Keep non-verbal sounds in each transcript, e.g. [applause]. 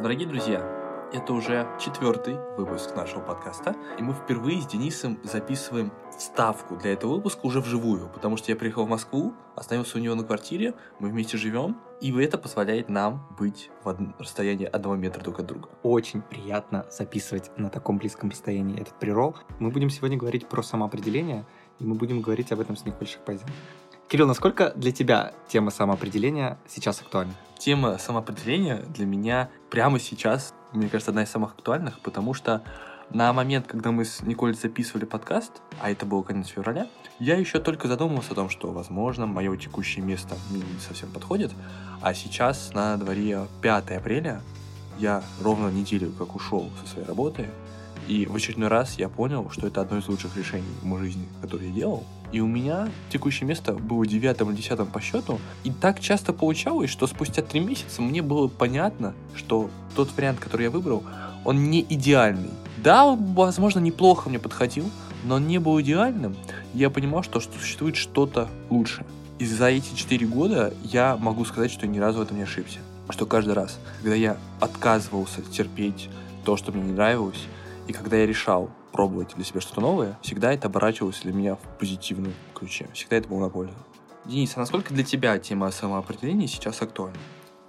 Дорогие друзья, это уже четвертый выпуск нашего подкаста, и мы впервые с Денисом записываем вставку для этого выпуска уже вживую, потому что я приехал в Москву, остановился у него на квартире, мы вместе живем, и это позволяет нам быть в од... расстоянии одного метра друг от друга. Очень приятно записывать на таком близком расстоянии этот прирол. Мы будем сегодня говорить про самоопределение, и мы будем говорить об этом с Николь Шахпазин. Кирилл, насколько для тебя тема самоопределения сейчас актуальна? Тема самоопределения для меня прямо сейчас, мне кажется, одна из самых актуальных, потому что на момент, когда мы с Николь записывали подкаст, а это было конец февраля, я еще только задумывался о том, что, возможно, мое текущее место мне не совсем подходит, а сейчас на дворе 5 апреля, я ровно неделю как ушел со своей работы, и в очередной раз я понял, что это одно из лучших решений в моей жизни, которое я делал. И у меня текущее место было девятым или десятым по счету. И так часто получалось, что спустя три месяца мне было понятно, что тот вариант, который я выбрал, он не идеальный. Да, он, возможно, неплохо мне подходил, но он не был идеальным. Я понимал, что существует что-то лучше. И за эти четыре года я могу сказать, что я ни разу в этом не ошибся. Что каждый раз, когда я отказывался терпеть то, что мне не нравилось, и когда я решал пробовать для себя что-то новое, всегда это оборачивалось для меня в позитивном ключе. Всегда это было на пользу. Денис, а насколько для тебя тема самоопределения сейчас актуальна?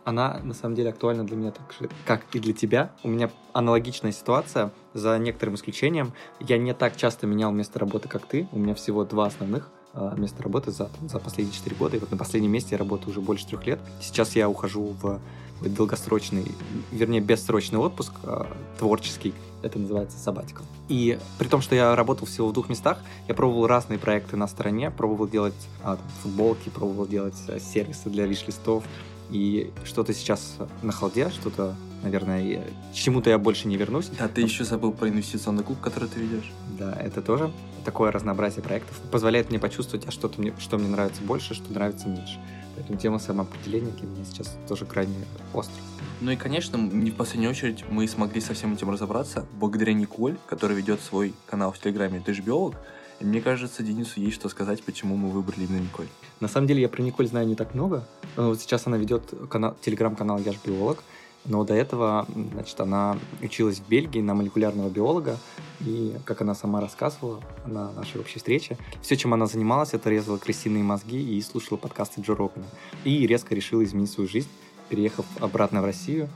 Она на самом деле актуальна для меня так же, как и для тебя. У меня аналогичная ситуация, за некоторым исключением. Я не так часто менял место работы, как ты. У меня всего два основных а, места работы за, за последние 4 года. И вот на последнем месте я работаю уже больше трех лет. Сейчас я ухожу в долгосрочный, вернее, бессрочный отпуск э, творческий. Это называется сабатикл. И при том, что я работал всего в двух местах, я пробовал разные проекты на стороне, пробовал делать а, футболки, пробовал делать а, сервисы для виш-листов, и что-то сейчас на холде, что-то, наверное, чему-то я больше не вернусь. Да, ты еще забыл про инвестиционный клуб, который ты ведешь. Да, это тоже такое разнообразие проектов позволяет мне почувствовать, а что-то мне, что мне нравится больше, что нравится меньше. Поэтому тема самоопределения для меня сейчас тоже крайне острая. Ну и, конечно, не в последнюю очередь мы смогли со всем этим разобраться благодаря Николь, которая ведет свой канал в Телеграме «Ты же биолог», и мне кажется, Денису есть что сказать, почему мы выбрали именно Николь. На самом деле я про Николь знаю не так много. Вот сейчас она ведет канал, телеграм-канал «Я же биолог», но до этого, значит, она училась в Бельгии на молекулярного биолога, и, как она сама рассказывала на нашей общей встрече, все, чем она занималась, это резала крысиные мозги и слушала подкасты Джо Рогана. И резко решила изменить свою жизнь, переехав обратно в Россию.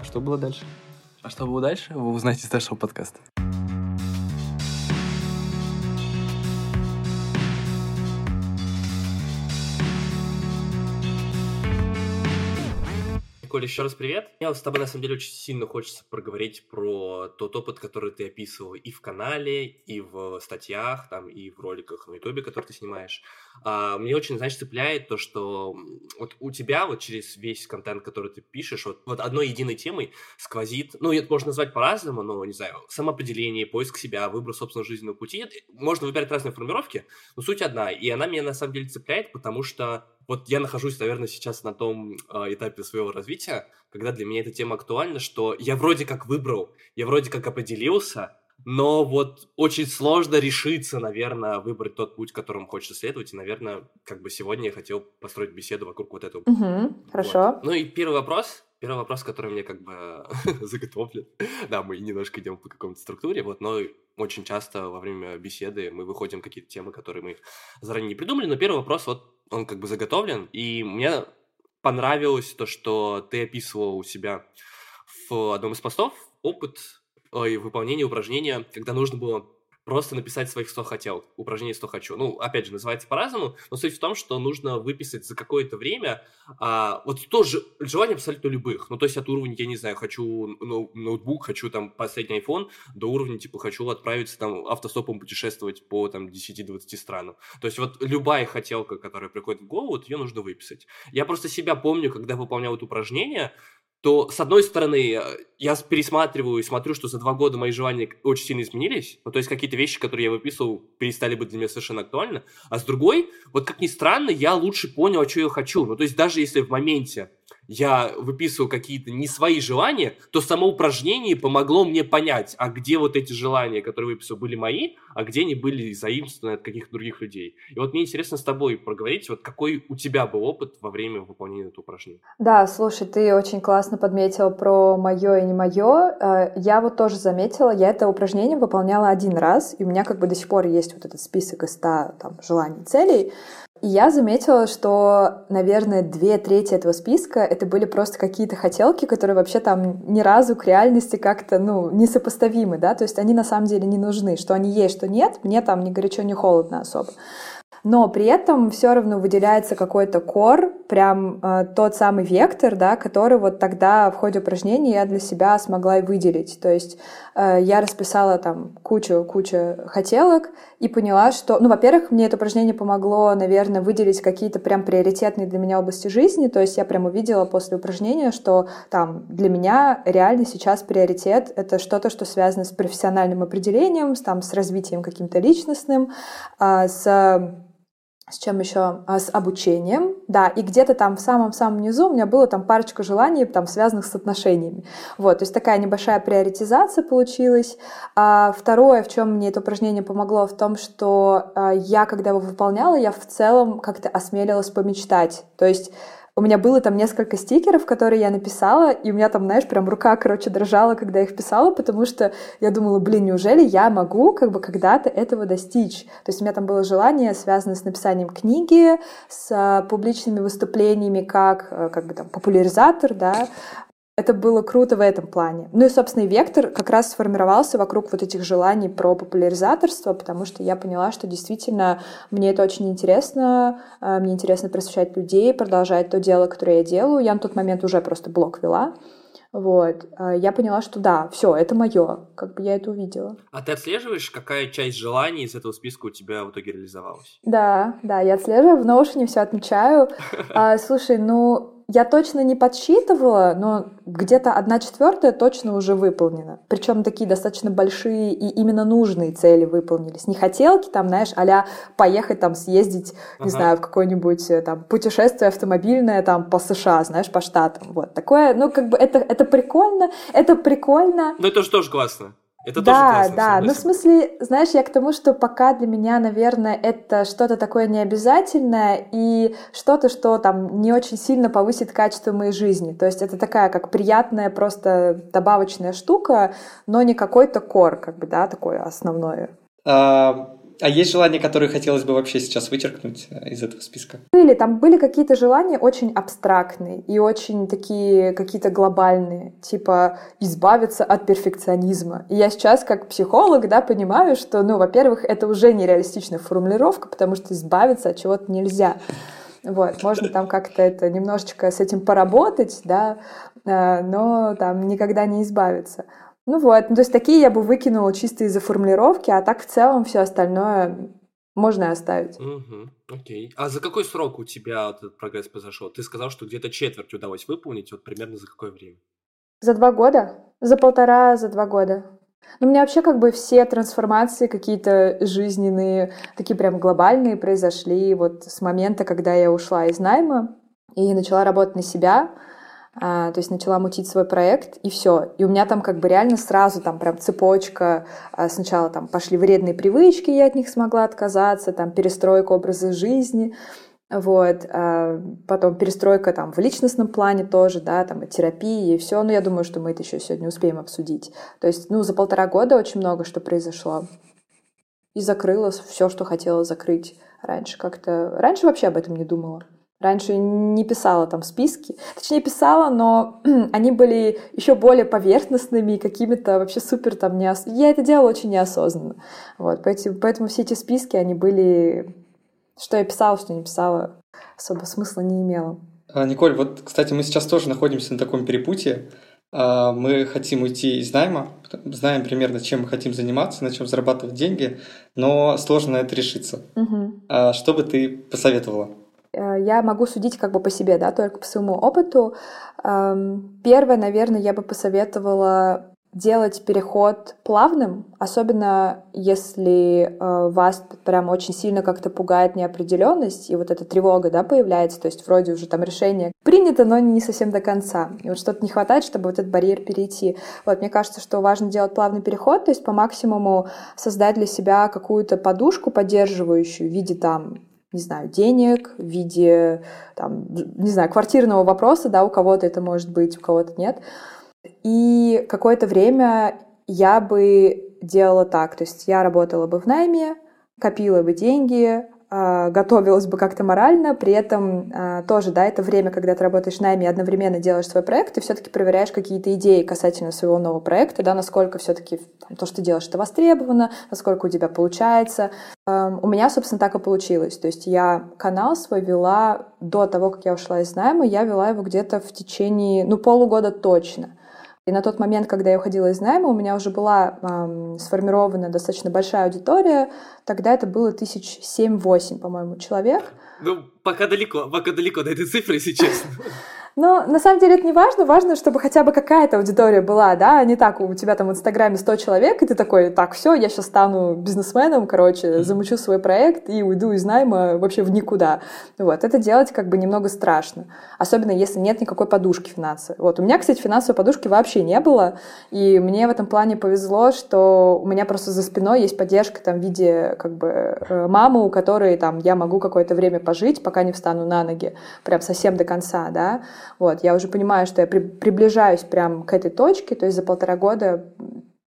А что было дальше? А что было дальше, вы узнаете из нашего подкаста. Коля, еще раз привет. Мне с тобой, на самом деле, очень сильно хочется проговорить про тот опыт, который ты описывал и в канале, и в статьях, там, и в роликах на Ютубе, которые ты снимаешь. А, мне очень, знаешь, цепляет то, что вот у тебя вот через весь контент, который ты пишешь, вот, вот одной единой темой сквозит, ну, это можно назвать по-разному, но, не знаю, самоопределение, поиск себя, выбор собственного жизненного пути. Можно выбирать разные формулировки, но суть одна. И она меня, на самом деле, цепляет, потому что вот я нахожусь, наверное, сейчас на том э, этапе своего развития, когда для меня эта тема актуальна, что я вроде как выбрал, я вроде как определился, но вот очень сложно решиться, наверное, выбрать тот путь, которому хочется следовать, и, наверное, как бы сегодня я хотел построить беседу вокруг вот этого. Угу, хорошо. Вот. Ну и первый вопрос, первый вопрос, который мне как бы [laughs] заготовлен. да, мы немножко идем по какой-то структуре, вот, но очень часто во время беседы мы выходим какие-то темы, которые мы заранее не придумали, но первый вопрос вот он как бы заготовлен, и мне понравилось то, что ты описывал у себя в одном из постов опыт ой, выполнения упражнения, когда нужно было просто написать своих 100 хотел, упражнение 100 хочу. Ну, опять же, называется по-разному, но суть в том, что нужно выписать за какое-то время а, вот тоже желание абсолютно любых. Ну, то есть от уровня, я не знаю, хочу ноутбук, хочу там последний iPhone, до уровня, типа, хочу отправиться там автостопом путешествовать по там 10-20 странам. То есть вот любая хотелка, которая приходит в голову, вот ее нужно выписать. Я просто себя помню, когда выполнял это упражнение, то, с одной стороны, э, я пересматриваю и смотрю, что за два года мои желания очень сильно изменились. Ну, то есть какие-то вещи, которые я выписывал, перестали быть для меня совершенно актуальны. А с другой, вот как ни странно, я лучше понял, а что я хочу. Ну, то есть даже если в моменте я выписывал какие-то не свои желания, то само упражнение помогло мне понять, а где вот эти желания, которые выписал, были мои, а где они были заимствованы от каких-то других людей. И вот мне интересно с тобой проговорить, вот какой у тебя был опыт во время выполнения этого упражнения. Да, слушай, ты очень классно подметила про мое и не мое. Э, я вот тоже заметила, я это упражнение выполняла один раз, и у меня как бы до сих пор есть вот этот список из 100 там, желаний, целей, и я заметила, что, наверное, две трети этого списка это были просто какие-то хотелки, которые вообще там ни разу к реальности как-то, ну, несопоставимы, да, то есть они на самом деле не нужны, что они есть, что нет, мне там ни горячо, ни холодно особо но при этом все равно выделяется какой-то кор, прям э, тот самый вектор, да, который вот тогда в ходе упражнений я для себя смогла и выделить. То есть э, я расписала там кучу-кучу хотелок и поняла, что, ну, во-первых, мне это упражнение помогло, наверное, выделить какие-то прям приоритетные для меня области жизни, то есть я прям увидела после упражнения, что там для меня реально сейчас приоритет — это что-то, что связано с профессиональным определением, с, там, с развитием каким-то личностным, э, с с чем еще? А, с обучением, да, и где-то там в самом-самом низу у меня было там парочка желаний, там, связанных с отношениями. Вот, то есть такая небольшая приоритизация получилась. А второе, в чем мне это упражнение помогло, в том, что а, я, когда его выполняла, я в целом как-то осмелилась помечтать. То есть у меня было там несколько стикеров, которые я написала, и у меня там, знаешь, прям рука, короче, дрожала, когда я их писала, потому что я думала, блин, неужели я могу как бы когда-то этого достичь? То есть у меня там было желание, связанное с написанием книги, с а, публичными выступлениями как, э, как бы там популяризатор, да, это было круто в этом плане. Ну и, собственно, и вектор как раз сформировался вокруг вот этих желаний про популяризаторство, потому что я поняла, что действительно мне это очень интересно, э, мне интересно просвещать людей, продолжать то дело, которое я делаю. Я на тот момент уже просто блог вела. Вот. Э, я поняла, что да, все, это мое. Как бы я это увидела. А ты отслеживаешь, какая часть желаний из этого списка у тебя в итоге реализовалась? Да, да, я отслеживаю, в Notion все отмечаю. [laughs] А, слушай, ну, я точно не подсчитывала, но где-то одна четвертая точно уже выполнена. Причем такие достаточно большие и именно нужные цели выполнились. Не хотелки там, знаешь, а поехать там съездить, не ага. знаю, в какое-нибудь э, там путешествие автомобильное там по США, знаешь, по штатам. Вот такое, ну как бы это, это прикольно, это прикольно. Ну это же тоже классно. Это да, тоже классно, да. Ну, в смысле, знаешь, я к тому, что пока для меня, наверное, это что-то такое необязательное и что-то, что там не очень сильно повысит качество моей жизни. То есть это такая как приятная просто добавочная штука, но не какой-то кор, как бы, да, такое основное. А, а есть желания, которые хотелось бы вообще сейчас вычеркнуть э, из этого списка? Были, там были какие-то желания очень абстрактные и очень такие какие-то глобальные, типа избавиться от перфекционизма. И я сейчас как психолог, да, понимаю, что, ну, во-первых, это уже нереалистичная формулировка, потому что избавиться от чего-то нельзя. Вот, можно там как-то это немножечко с этим поработать, да, э, но там никогда не избавиться. Ну вот, ну, то есть такие я бы выкинула чисто из-за формулировки, а так в целом все остальное можно оставить. Угу, окей. А за какой срок у тебя этот прогресс произошел? Ты сказал, что где-то четверть удалось выполнить, вот примерно за какое время? За два года? За полтора, за два года. Ну, у меня вообще как бы все трансформации какие-то жизненные, такие прям глобальные произошли вот с момента, когда я ушла из найма и начала работать на себя. А, то есть начала мутить свой проект, и все. И у меня там как бы реально сразу там прям цепочка. А, сначала там пошли вредные привычки, я от них смогла отказаться, там перестройка образа жизни, вот, а потом перестройка там в личностном плане тоже, да, там и терапии, и все. Но я думаю, что мы это еще сегодня успеем обсудить. То есть, ну, за полтора года очень много что произошло. И закрыла все, что хотела закрыть раньше как-то. Раньше вообще об этом не думала. Раньше не писала там списки. Точнее, писала, но [clears throat] они были еще более поверхностными и какими-то вообще супер там неос... Я это делала очень неосознанно. Вот, поэтому, поэтому все эти списки, они были... Что я писала, что не писала, особо смысла не имело. А, Николь, вот, кстати, мы сейчас тоже находимся на таком перепутье. А, мы хотим уйти из найма, знаем примерно, чем мы хотим заниматься, на чем зарабатывать деньги, но сложно на это решиться. Угу. Что бы ты посоветовала? Э, я могу судить как бы по себе, да, только по своему опыту. Эм, первое, наверное, я бы посоветовала делать переход плавным, особенно если э, вас прям очень сильно как-то пугает неопределенность, и вот эта тревога, да, появляется, то есть вроде уже там решение принято, но не совсем до конца. И вот что-то не хватает, чтобы вот этот барьер перейти. Вот, мне кажется, что важно делать плавный переход, то есть по максимуму создать для себя какую-то подушку поддерживающую в виде там не знаю, денег, в виде, там, не знаю, квартирного вопроса, да, у кого-то это может быть, у кого-то нет. И какое-то время я бы делала так, то есть я работала бы в найме, копила бы деньги, готовилась бы как-то морально, при этом а, тоже, да, это время, когда ты работаешь в найме, одновременно делаешь свой проект, и все-таки проверяешь какие-то идеи касательно своего нового проекта, да, насколько все-таки то, что ты делаешь, это востребовано, насколько у тебя получается. У меня, собственно, так и получилось. То есть я канал свой вела до того, как я ушла из найма, я вела его где-то в течение, ну, полугода точно. И на тот момент, когда я уходила из найма, у меня уже была эм, сформирована достаточно большая аудитория. Тогда это было тысяч семь-восемь, по-моему, человек. Ну, пока далеко, пока далеко до этой цифры, если честно. [laughs] Но на самом деле это не важно, важно, чтобы хотя бы какая-то аудитория была, да, а не так, у тебя там в Инстаграме 100 человек, и ты такой, так, все, я сейчас стану бизнесменом, короче, замучу свой проект и уйду из найма вообще в никуда. Вот, это делать как бы немного страшно, особенно если нет никакой подушки финансовой. Вот, у меня, кстати, финансовой подушки вообще не было, и мне в этом плане повезло, что у меня просто за спиной есть поддержка там в виде как бы э, мамы, у которой там я могу какое-то время пожить, пока не встану на ноги, прям совсем до конца, да, вот, я уже понимаю, что я при, приближаюсь прям к этой точке, то есть за полтора года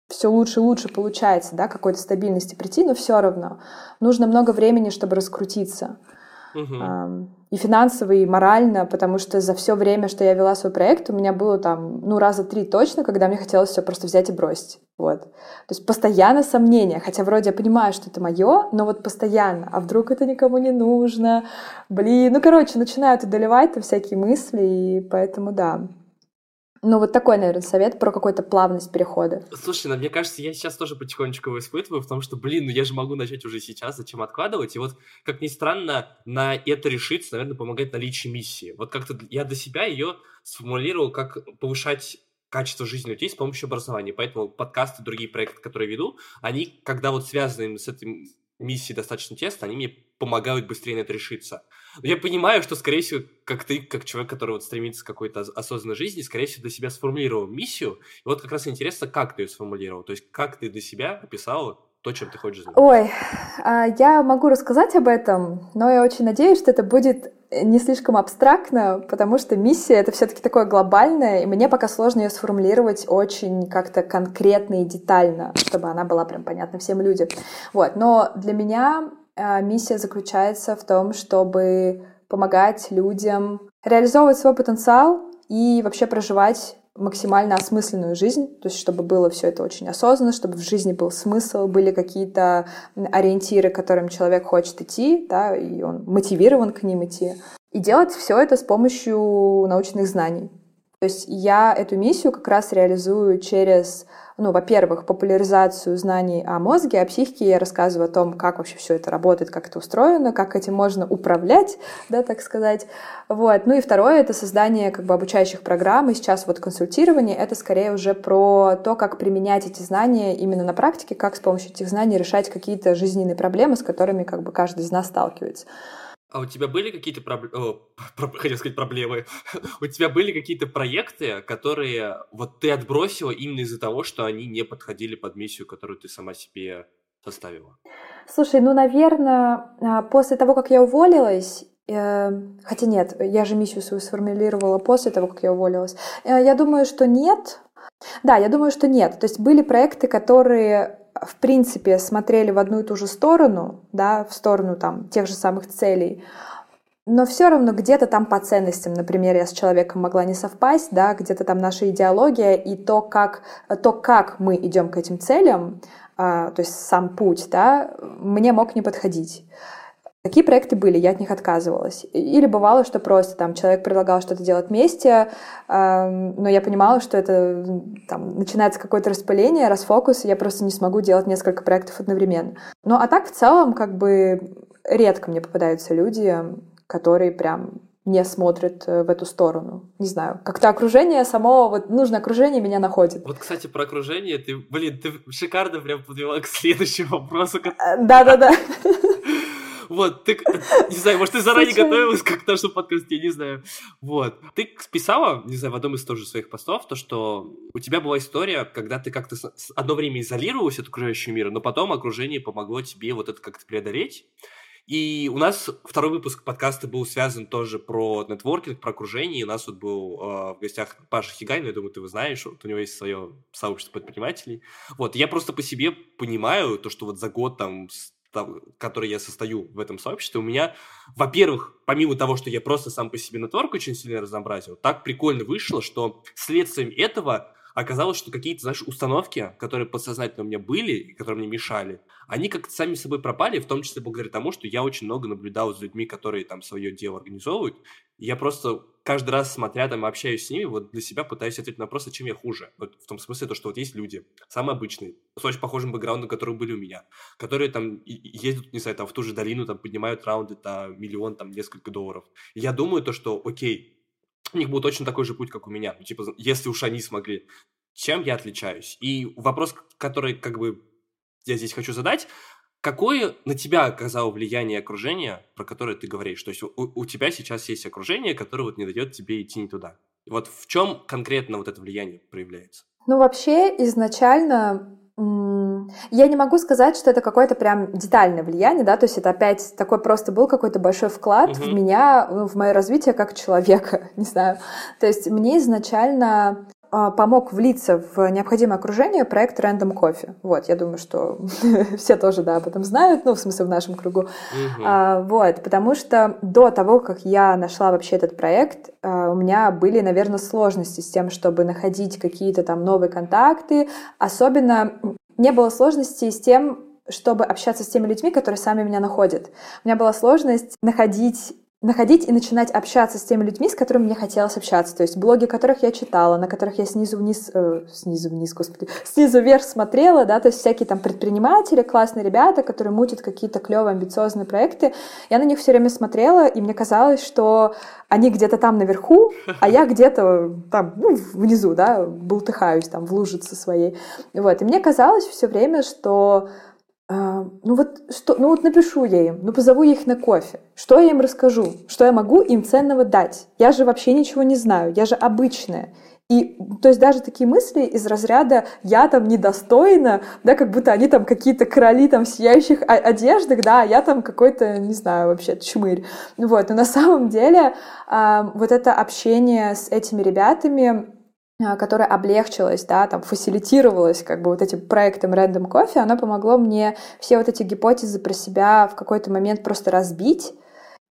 все лучше и лучше получается, да, какой-то стабильности прийти, но все равно нужно много времени, чтобы раскрутиться. Uh-huh. И финансово, и морально, потому что за все время, что я вела свой проект, у меня было там, ну, раза три точно, когда мне хотелось все просто взять и бросить. Вот. То есть постоянно сомнения, хотя вроде я понимаю, что это мое, но вот постоянно, а вдруг это никому не нужно, блин, ну, короче, начинают одолевать там всякие мысли, и поэтому да, ну, вот такой, наверное, совет про какую-то плавность перехода. Слушай, ну, мне кажется, я сейчас тоже потихонечку его испытываю, потому что, блин, ну я же могу начать уже сейчас, зачем откладывать? И вот, как ни странно, на это решиться, наверное, помогает наличие миссии. Вот как-то я для себя ее сформулировал, как повышать качество жизни людей с помощью образования. Поэтому подкасты, другие проекты, которые веду, они, когда вот связаны с этим миссией достаточно тесно, они мне помогают быстрее на это решиться. Но я понимаю, что, скорее всего, как ты, как человек, который вот стремится к какой-то осознанной жизни, скорее всего, для себя сформулировал миссию. И вот как раз интересно, как ты ее сформулировал. То есть, как ты для себя описала то, чем ты хочешь заниматься? Ой, а, я могу рассказать об этом, но я очень надеюсь, что это будет не слишком абстрактно, потому что миссия — это все таки такое глобальное, и мне пока сложно ее сформулировать очень как-то конкретно и детально, чтобы она была прям понятна всем людям. Вот. Но для меня а, миссия заключается в том, чтобы помогать людям реализовывать свой потенциал и вообще проживать максимально осмысленную жизнь, то есть чтобы было все это очень осознанно, чтобы в жизни был смысл, были какие-то ориентиры, к которым человек хочет идти, да, и он мотивирован к ним идти. И делать все это с помощью научных знаний. То есть я эту миссию как раз реализую через ну, во-первых, популяризацию знаний о мозге, о психике. Я рассказываю о том, как вообще все это работает, как это устроено, как этим можно управлять, [laughs] да, так сказать. Вот. Ну и второе — это создание как бы обучающих программ. И сейчас вот консультирование — это скорее уже про то, как применять эти знания именно на практике, как с помощью этих знаний решать какие-то жизненные проблемы, с которыми как бы каждый из нас сталкивается. А у тебя были какие-то проблемы, [laughs] хотел сказать проблемы, [laughs] у тебя были какие-то проекты, которые вот ты отбросила именно из-за того, что они не подходили под миссию, которую ты сама себе составила? Слушай, ну, наверное, а, после того, как я уволилась, э, Хотя нет, я же миссию свою сформулировала после того, как я уволилась. Э, я думаю, что нет. Да, я думаю, что нет. То есть были проекты, которые в принципе, смотрели в одну и ту же сторону, да, в сторону там тех же самых целей, но все равно где-то там по ценностям, например, я с человеком могла не совпасть, да, где-то там наша идеология и то, как, то, как мы идем к этим целям, а, то есть сам путь, да, мне мог не подходить. Такие проекты были, я от них отказывалась. Или бывало, что просто там человек предлагал что-то делать вместе, э, но я понимала, что это там, начинается какое-то распыление, расфокус, и я просто не смогу делать несколько проектов одновременно. Ну а так в целом как бы редко мне попадаются люди, которые прям не смотрит э, в эту сторону. Не знаю, как-то окружение само, вот нужно окружение меня находит. Вот, кстати, про окружение, ты, блин, ты шикарно прям подвела к следующему вопросу. Э, да-да-да. [laughs] [laughs] Вот, ты, не знаю, может, ты заранее готовилась как к нашему подкасту, я не знаю. Вот. Ты писала, не знаю, в одном из тоже своих постов, то, что у тебя была история, когда ты как-то одно время изолировалась от окружающего мира, но потом окружение помогло тебе вот это как-то преодолеть. И у нас второй выпуск подкаста был связан тоже про нетворкинг, про окружение. И у нас вот был э, в гостях Паша Хигай, ну, я думаю, ты его знаешь, вот у него есть свое сообщество предпринимателей. Вот, я просто по себе понимаю то, что вот за год там там, который я состою в этом сообществе, у меня, во-первых, помимо того, что я просто сам по себе нетворк очень сильно разнообразил, так прикольно вышло, что следствием этого оказалось, что какие-то, знаешь, установки, которые подсознательно у меня были, и которые мне мешали, они как-то сами собой пропали, в том числе благодаря тому, что я очень много наблюдал за людьми, которые там свое дело организовывают. И я просто каждый раз, смотря там, общаюсь с ними, вот для себя пытаюсь ответить на вопрос, а чем я хуже. Вот в том смысле, то, что вот есть люди, самые обычные, с очень похожим бэкграундом, которые были у меня, которые там ездят, не знаю, там в ту же долину, там поднимают раунды, там миллион, там несколько долларов. И я думаю то, что окей, у них будет точно такой же путь, как у меня. Ну, типа, если уж они смогли, чем я отличаюсь? И вопрос, который как бы я здесь хочу задать, какое на тебя оказало влияние окружения, про которое ты говоришь? То есть у, у тебя сейчас есть окружение, которое вот не дает тебе идти не туда. И вот в чем конкретно вот это влияние проявляется? Ну, вообще, изначально я не могу сказать, что это какое-то прям детальное влияние, да, то есть это опять такой просто был какой-то большой вклад uh-huh. в меня, в мое развитие как человека, [laughs] не знаю. То есть мне изначально помог влиться в необходимое окружение проект Random Coffee. Вот, я думаю, что [laughs] все тоже, да, об этом знают, ну, в смысле, в нашем кругу. А, вот, потому что до того, как я нашла вообще этот проект, а, у меня были, наверное, сложности с тем, чтобы находить какие-то там новые контакты. Особенно не было сложностей с тем, чтобы общаться с теми людьми, которые сами меня находят. У меня была сложность находить находить и начинать общаться с теми людьми, с которыми мне хотелось общаться. То есть блоги, которых я читала, на которых я снизу вниз, э, снизу вниз, господи, [laughs] снизу вверх смотрела, да, то есть всякие там предприниматели, классные ребята, которые мутят какие-то клевые, амбициозные проекты. Я на них все время смотрела, и мне казалось, что они где-то там наверху, а я [laughs] где-то там, ну, внизу, да, бултыхаюсь там в лужице своей. Вот. И мне казалось все время, что ну вот что, ну вот напишу я им, ну позову я их на кофе. Что я им расскажу? Что я могу им ценного дать? Я же вообще ничего не знаю, я же обычная. И то есть даже такие мысли из разряда «я там недостойна», да, как будто они там какие-то короли там сияющих одеждах, да, а я там какой-то, не знаю, вообще чмырь. Вот, но на самом деле э, вот это общение с этими ребятами, а, которая облегчилась, да, там, фасилитировалась как бы вот этим проектом Random Coffee, оно помогло мне все вот эти гипотезы про себя в какой-то момент просто разбить.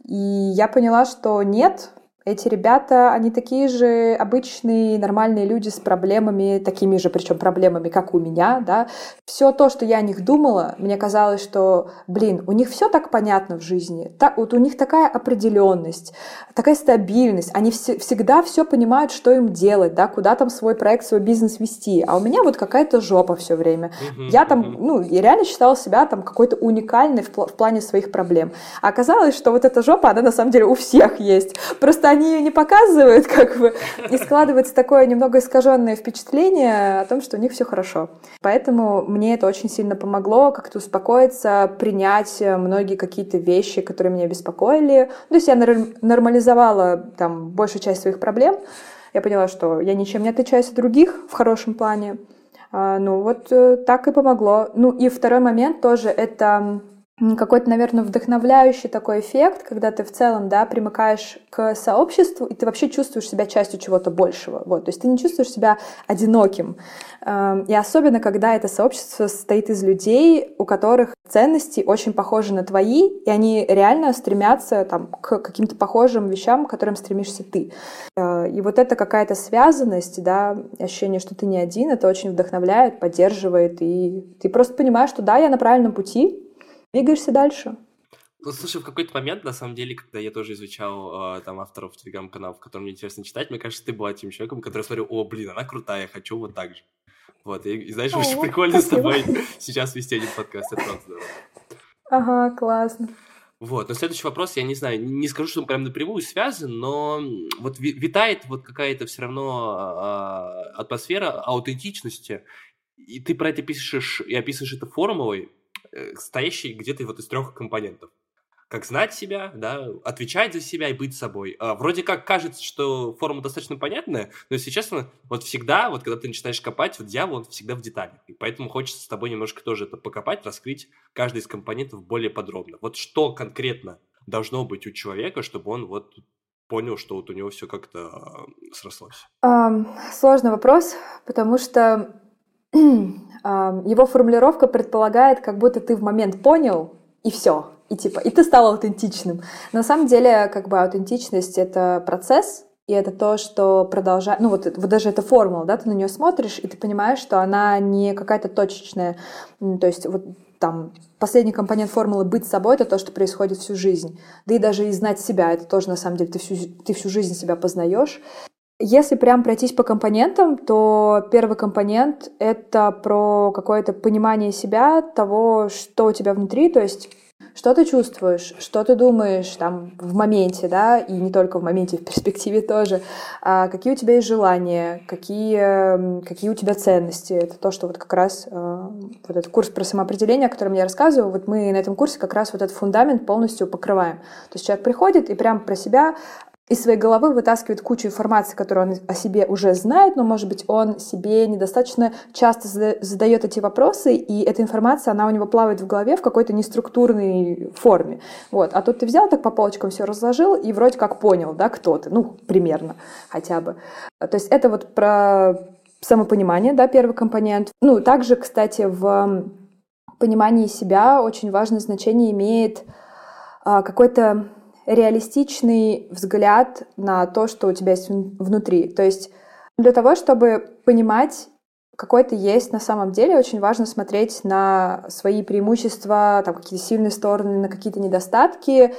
И я поняла, что нет, эти ребята, они такие же обычные, нормальные люди с проблемами, такими же, причем проблемами, как у меня, да. Все то, что я о них думала, мне казалось, что, блин, у них все так понятно в жизни, так, вот у них такая определенность, такая стабильность, они вс- всегда все понимают, что им делать, да, куда там свой проект, свой бизнес вести, а у меня вот какая-то жопа все время. Я там, ну, я реально считала себя там какой-то уникальной в, пл- в плане своих проблем. А оказалось, что вот эта жопа, она на самом деле у всех есть. Просто они ее не показывают, как бы, и складывается такое немного искаженное впечатление о том, что у них все хорошо. Поэтому мне это очень сильно помогло как-то успокоиться, принять многие какие-то вещи, которые меня беспокоили. То есть я нормализовала там большую часть своих проблем. Я поняла, что я ничем не отличаюсь от других в хорошем плане. А, ну вот э, так и помогло. Ну и второй момент тоже это какой-то, наверное, вдохновляющий такой эффект, когда ты в целом, да, примыкаешь к сообществу, и ты вообще чувствуешь себя частью чего-то большего. Вот, то есть ты не чувствуешь себя одиноким. Эм, и особенно, когда это сообщество состоит из людей, у которых ценности очень похожи на твои, и они реально стремятся там, к каким-то похожим вещам, к которым стремишься ты. Э, и вот эта какая-то связанность, да, ощущение, что ты не один, это очень вдохновляет, поддерживает, и ты просто понимаешь, что да, я на правильном пути, двигаешься дальше. Ну, слушай, в какой-то момент, на самом деле, когда я тоже изучал э, там авторов телеграм-каналов, которым мне интересно читать, мне кажется, ты была тем человеком, который смотрел, о, блин, она крутая, хочу вот так же. Вот, и, и знаешь, очень прикольно спасибо. с тобой сейчас вести один подкаст, это правда здорово. Ага, классно. Вот, но следующий вопрос, я не знаю, не скажу, что он прям напрямую связан, но вот витает вот какая-то все равно э, атмосфера аутентичности, и ты про это пишешь и описываешь это формулой, э, стоящей где-то вот из трех компонентов как знать себя, да, отвечать за себя и быть собой. А, вроде как кажется, что форма достаточно понятная, но, если честно, вот всегда, вот когда ты начинаешь копать, вот дьявол, он всегда в деталях. И поэтому хочется с тобой немножко тоже это покопать, раскрыть каждый из компонентов более подробно. Вот что конкретно должно быть у человека, чтобы он вот понял, что вот у него все как-то а, срослось? Um, сложный вопрос, потому что его формулировка предполагает, как будто ты в момент понял, и все и типа, и ты стал аутентичным. На самом деле, как бы аутентичность — это процесс, и это то, что продолжает... Ну, вот, вот даже эта формула, да, ты на нее смотришь, и ты понимаешь, что она не какая-то точечная. То есть вот там последний компонент формулы «быть собой» — это то, что происходит всю жизнь. Да и даже и знать себя — это тоже, на самом деле, ты всю, ты всю жизнь себя познаешь. Если прям пройтись по компонентам, то первый компонент — это про какое-то понимание себя, того, что у тебя внутри, то есть что ты чувствуешь, что ты думаешь там в моменте, да, и не только в моменте, в перспективе тоже, а какие у тебя есть желания, какие, какие у тебя ценности. Это то, что вот как раз э, вот этот курс про самоопределение, о котором я рассказываю, вот мы на этом курсе как раз вот этот фундамент полностью покрываем. То есть человек приходит и прям про себя из своей головы вытаскивает кучу информации, которую он о себе уже знает, но, может быть, он себе недостаточно часто задает эти вопросы, и эта информация, она у него плавает в голове в какой-то неструктурной форме. Вот. А тут ты взял так по полочкам все разложил и вроде как понял, да, кто ты, ну, примерно хотя бы. То есть это вот про самопонимание, да, первый компонент. Ну, также, кстати, в понимании себя очень важное значение имеет а, какой-то реалистичный взгляд на то, что у тебя есть внутри. То есть для того, чтобы понимать, какой ты есть на самом деле, очень важно смотреть на свои преимущества, там какие-то сильные стороны, на какие-то недостатки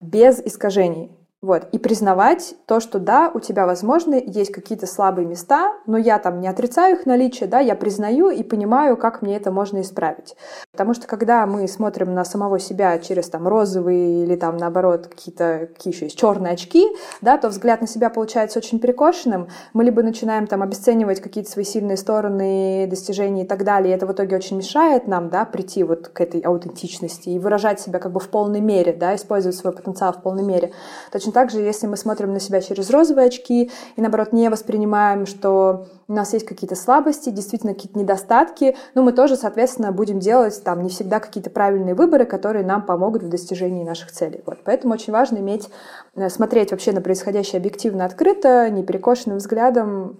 без искажений. Вот. И признавать то, что да, у тебя, возможно, есть какие-то слабые места, но я там не отрицаю их наличие, да, я признаю и понимаю, как мне это можно исправить. Потому что когда мы смотрим на самого себя через там розовые или там наоборот какие-то какие еще есть черные очки, да, то взгляд на себя получается очень перекошенным. Мы либо начинаем там обесценивать какие-то свои сильные стороны, достижения и так далее, и это в итоге очень мешает нам, да, прийти вот к этой аутентичности и выражать себя как бы в полной мере, да, использовать свой потенциал в полной мере. Точно так же, если мы смотрим на себя через розовые очки и, наоборот, не воспринимаем, что у нас есть какие-то слабости, действительно какие-то недостатки, ну, мы тоже, соответственно, будем делать там не всегда какие-то правильные выборы, которые нам помогут в достижении наших целей. Вот. Поэтому очень важно иметь, э, смотреть вообще на происходящее объективно, открыто, не перекошенным взглядом.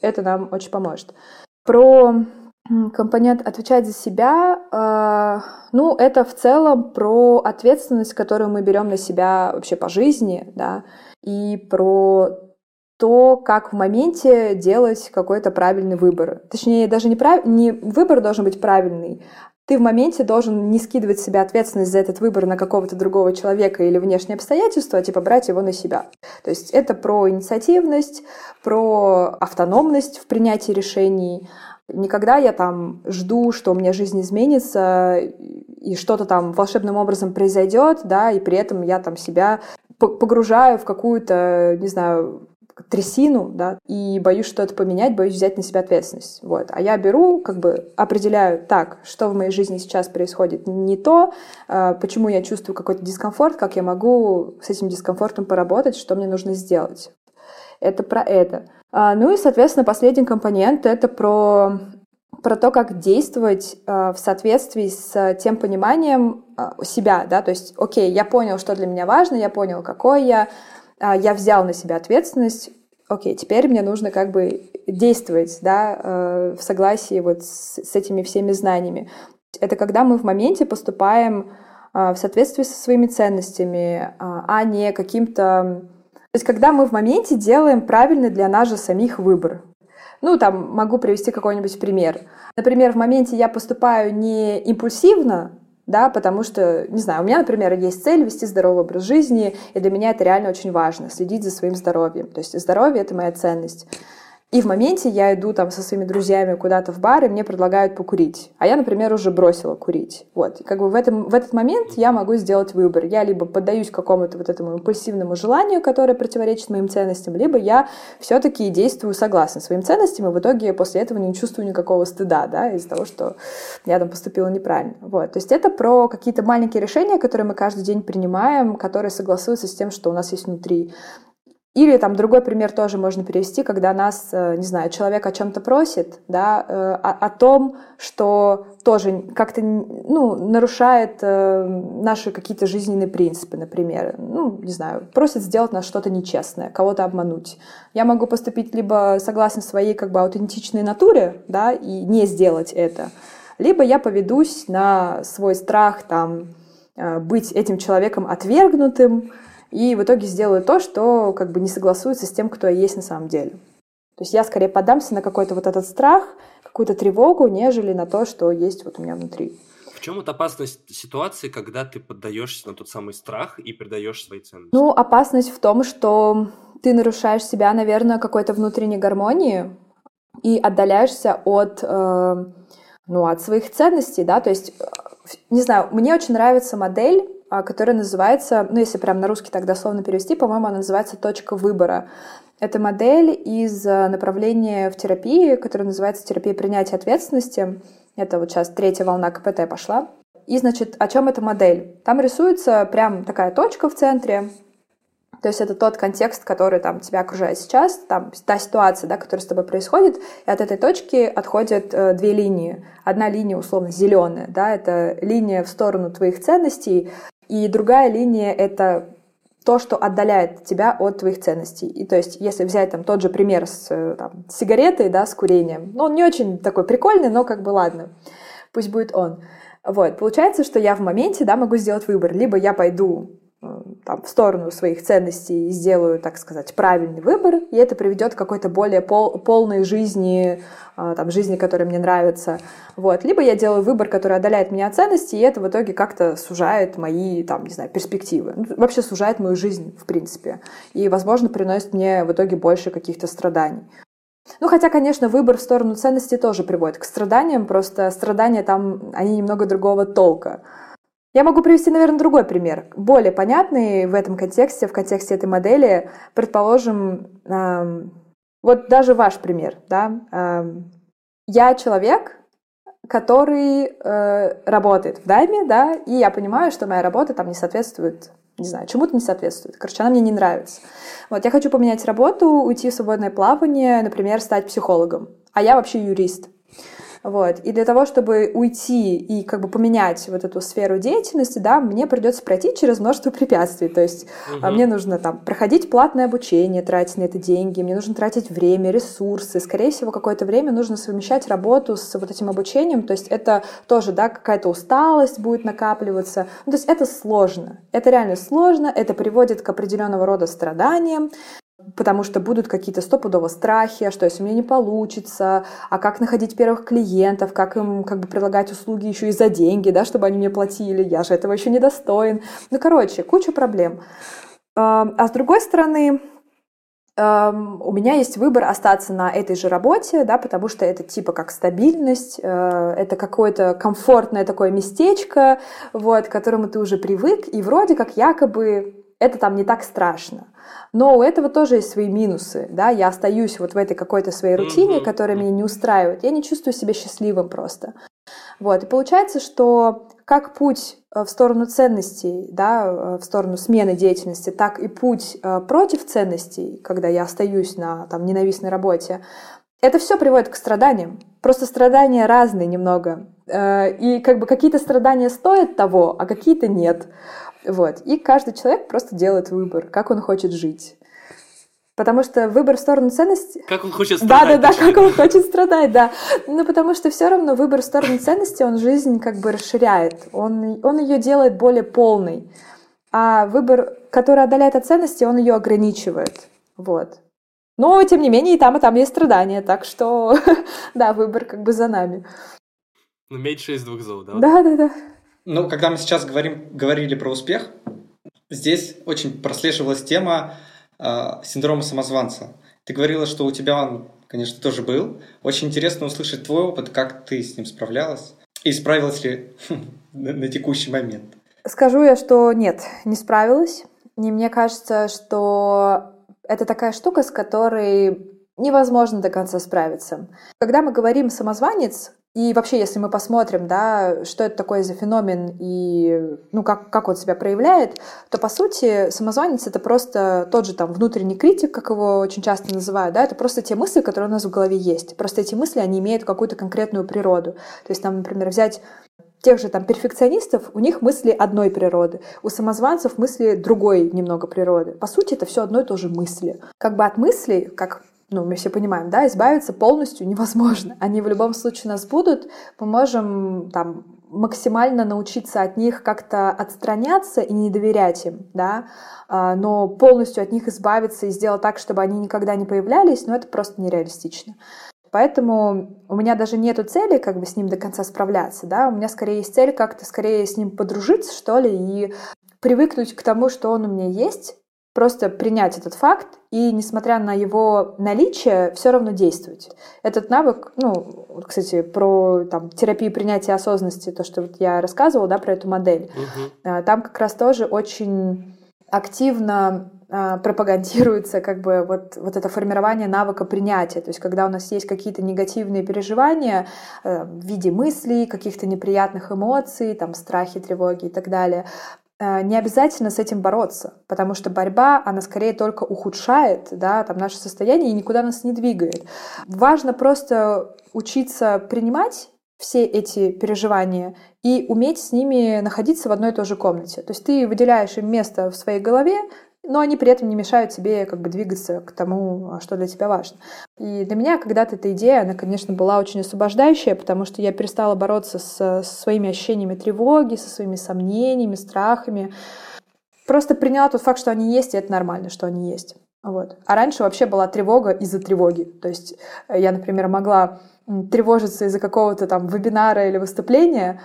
Это нам очень поможет. Про компонент отвечать за себя, э, ну, это в целом про ответственность, которую мы берем на себя вообще по жизни, да, и про то, как в моменте делать какой-то правильный выбор. Точнее, даже не, прав... не выбор должен быть правильный, ты в моменте должен не скидывать себе ответственность за этот выбор на какого-то другого человека или внешние обстоятельства, а типа брать его на себя. То есть это про инициативность, про автономность в принятии решений, Никогда я там жду, что у меня жизнь изменится, и что-то там волшебным образом произойдет, да, и при этом я там себя погружаю в какую-то, не знаю, трясину, да, и боюсь что-то поменять, боюсь взять на себя ответственность. Вот. А я беру, как бы определяю, так, что в моей жизни сейчас происходит не то, а, почему я чувствую какой-то дискомфорт, как я могу с этим дискомфортом поработать, что мне нужно сделать. Это про это. А, ну и, соответственно, последний компонент — это про про то, как действовать э, в соответствии с тем пониманием себя, да, то есть, окей, я понял, что для меня важно, я понял, какой я, я взял на себя ответственность, окей, теперь мне нужно как бы действовать, да, э, в согласии вот с, с этими всеми знаниями. Это когда мы в моменте поступаем э, в соответствии со своими ценностями, э, а не каким-то то есть, когда мы в моменте делаем правильный для нас же самих выбор. Ну, там могу привести какой-нибудь пример. Например, в моменте я поступаю не импульсивно, да, потому что, не знаю, у меня, например, есть цель вести здоровый образ жизни, и для меня это реально очень важно, следить за своим здоровьем. То есть здоровье — это моя ценность. И в моменте я иду там со своими друзьями куда-то в бар, и мне предлагают покурить. А я, например, уже бросила курить. Вот. И как бы в, этом, в этот момент я могу сделать выбор. Я либо поддаюсь какому-то вот этому импульсивному желанию, которое противоречит моим ценностям, либо я все-таки действую согласно своим ценностям, и в итоге после этого не чувствую никакого стыда, да, из-за того, что я там поступила неправильно. Вот. То есть это про какие-то маленькие решения, которые мы каждый день принимаем, которые согласуются с тем, что у нас есть внутри. Или там другой пример тоже можно перевести, когда нас, э, не знаю, человек о чем-то просит, да, э, о, о том, что тоже как-то ну, нарушает э, наши какие-то жизненные принципы, например. Ну, не знаю, просит сделать нас что-то нечестное, кого-то обмануть. Я могу поступить либо согласно своей как бы аутентичной натуре, да, и не сделать это, либо я поведусь на свой страх там быть этим человеком отвергнутым, и в итоге сделаю то, что как бы не согласуется с тем, кто я есть на самом деле. То есть я скорее подамся на какой-то вот этот страх, какую-то тревогу, нежели на то, что есть вот у меня внутри. В чем вот опасность ситуации, когда ты поддаешься на тот самый страх и предаешь свои ценности? Ну, опасность в том, что ты нарушаешь себя, наверное, какой-то внутренней гармонии и отдаляешься от, э, ну, от своих ценностей, да, то есть, э, не знаю, мне очень нравится модель которая называется, ну если прям на русский так дословно перевести, по-моему, она называется «Точка выбора». Это модель из э, направления в терапии, которая называется терапия принятия ответственности. Это вот сейчас третья волна КПТ пошла. И, значит, о чем эта модель? Там рисуется прям такая точка в центре, то есть это тот контекст, который там тебя окружает сейчас, там та ситуация, да, которая с тобой происходит, и от этой точки отходят э, две линии. Одна линия условно зеленая, да, это линия в сторону твоих ценностей, и другая линия — это то, что отдаляет тебя от твоих ценностей. И то есть, если взять там тот же пример с э, там, сигаретой, да, с курением, ну, он не очень такой прикольный, но как бы ладно, пусть будет он. Вот, получается, что я в моменте, да, могу сделать выбор. Либо я пойду там, в сторону своих ценностей и сделаю, так сказать, правильный выбор, и это приведет к какой-то более пол, полной жизни, э, там, жизни, которая мне нравится. Вот. Либо я делаю выбор, который отдаляет меня от ценностей, и это в итоге как-то сужает мои, там, не знаю, перспективы. Ну, вообще сужает мою жизнь, в принципе. И, возможно, приносит мне в итоге больше каких-то страданий. Ну, хотя, конечно, выбор в сторону ценностей тоже приводит к страданиям, просто страдания там, они немного другого толка. Я могу привести, наверное, другой пример, более понятный в этом контексте, в контексте этой модели. Предположим, эм, вот даже ваш пример, да. Эм, я человек, который э, работает в дайме, да, и я понимаю, что моя работа там не соответствует, не знаю, чему-то не соответствует. Короче, она мне не нравится. Вот, я хочу поменять работу, уйти в свободное плавание, например, стать психологом. А я вообще юрист. Вот. И для того, чтобы уйти и как бы поменять вот эту сферу деятельности, да, мне придется пройти через множество препятствий. То есть угу. мне нужно там проходить платное обучение, тратить на это деньги, мне нужно тратить время, ресурсы. Скорее всего, какое-то время нужно совмещать работу с вот этим обучением. То есть это тоже, да, какая-то усталость будет накапливаться. Ну, то есть это сложно. Это реально сложно, это приводит к определенного рода страданиям потому что будут какие-то стопудово страхи, а что если у меня не получится, а как находить первых клиентов, как им как бы предлагать услуги еще и за деньги, да, чтобы они мне платили, я же этого еще не достоин. Ну, короче, куча проблем. А с другой стороны, у меня есть выбор остаться на этой же работе, да, потому что это типа как стабильность, э, это какое-то комфортное такое местечко, вот, к которому ты уже привык, и вроде как якобы это там не так страшно. Но у этого тоже есть свои минусы, да, я остаюсь вот в этой какой-то своей рутине, которая меня не устраивает, я не чувствую себя счастливым просто. Вот, и получается, что как путь э, в сторону ценностей, да, э, в сторону смены деятельности, так и путь э, против ценностей, когда я остаюсь на там, ненавистной работе, это все приводит к страданиям. Просто страдания разные немного. И как бы какие-то страдания стоят того, а какие-то нет. Вот. И каждый человек просто делает выбор, как он хочет жить. Потому что выбор в сторону ценности... Как он хочет страдать. Да, да, да, как он хочет страдать, да. Ну, потому что все равно выбор в сторону ценности, он жизнь как бы расширяет. Он, он ее делает более полной. А выбор, который отдаляет от ценности, он ее ограничивает. Вот. Но, тем не менее, и там, и там есть страдания. Так что, [laughs] да, выбор как бы за нами. Ну, меньше из двух зол, да? Да, да, да. Ну, когда мы сейчас говорим, говорили про успех, здесь очень прослеживалась тема э, синдрома самозванца. Ты говорила, что у тебя он, конечно, тоже был. Очень интересно услышать твой опыт, как ты с ним справлялась. И справилась ли на текущий момент? Скажу я, что нет, не справилась. И мне кажется, что это такая штука, с которой невозможно до конца справиться. Когда мы говорим «самозванец», и вообще, если мы посмотрим, да, что это такое за феномен и ну, как, как он себя проявляет, то, по сути, самозванец — это просто тот же там внутренний критик, как его очень часто называют, да, это просто те мысли, которые у нас в голове есть. Просто эти мысли, они имеют какую-то конкретную природу. То есть, там, например, взять тех же там перфекционистов, у них мысли одной природы, у самозванцев мысли другой немного природы. По сути, это все одно и то же мысли. Как бы от мыслей, как ну, мы все понимаем, да, избавиться полностью невозможно. Они в любом случае нас будут. Мы можем там максимально научиться от них как-то отстраняться и не доверять им, да, а, но полностью от них избавиться и сделать так, чтобы они никогда не появлялись, ну, это просто нереалистично. Поэтому у меня даже нету цели как бы с ним до конца справляться, да, у меня скорее есть цель как-то скорее с ним подружиться, что ли, и привыкнуть к тому, что он у меня есть, просто принять этот факт и, несмотря на его наличие, все равно действовать. Этот навык, ну, кстати, про там, терапию принятия осознанности, то, что вот я рассказывала, да, про эту модель, угу. там как раз тоже очень активно а, пропагандируется как бы вот, вот это формирование навыка принятия. То есть когда у нас есть какие-то негативные переживания э, в виде мыслей, каких-то неприятных эмоций, там страхи, тревоги и так далее, не обязательно с этим бороться, потому что борьба, она скорее только ухудшает да, там, наше состояние и никуда нас не двигает. Важно просто учиться принимать все эти переживания и уметь с ними находиться в одной и той же комнате. То есть ты выделяешь им место в своей голове, но они при этом не мешают тебе как бы двигаться к тому, а, что для тебя важно. И для меня когда-то эта идея, она, конечно, была очень освобождающая, потому что я перестала бороться с, со своими ощущениями тревоги, со своими сомнениями, страхами. Просто приняла тот факт, что они есть, и это нормально, что они есть. Вот. А раньше вообще была тревога из-за тревоги. То есть э, я, например, могла тревожиться из-за какого-то там вебинара или выступления,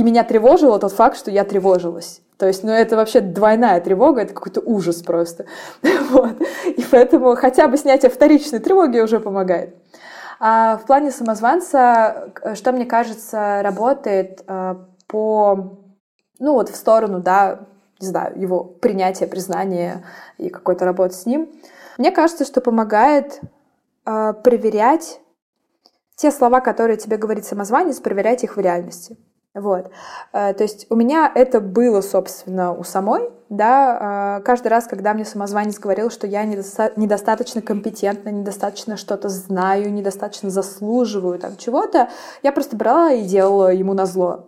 и меня тревожило тот факт, что я тревожилась. То есть, ну, это вообще двойная тревога, это какой-то ужас просто. [laughs] вот. И поэтому хотя бы снятие вторичной тревоги уже помогает. А в плане самозванца, что мне кажется, работает а, по, ну, вот в сторону, да, не знаю, его принятия, признания и какой-то работы с ним. Мне кажется, что помогает а, проверять те слова, которые тебе говорит самозванец, проверять их в реальности. Вот. Э, то есть у меня это было, собственно, у самой, да, э, каждый раз, когда мне самозванец говорил, что я недоста- недостаточно компетентна, недостаточно что-то знаю, недостаточно заслуживаю там чего-то, я просто брала и делала ему на зло.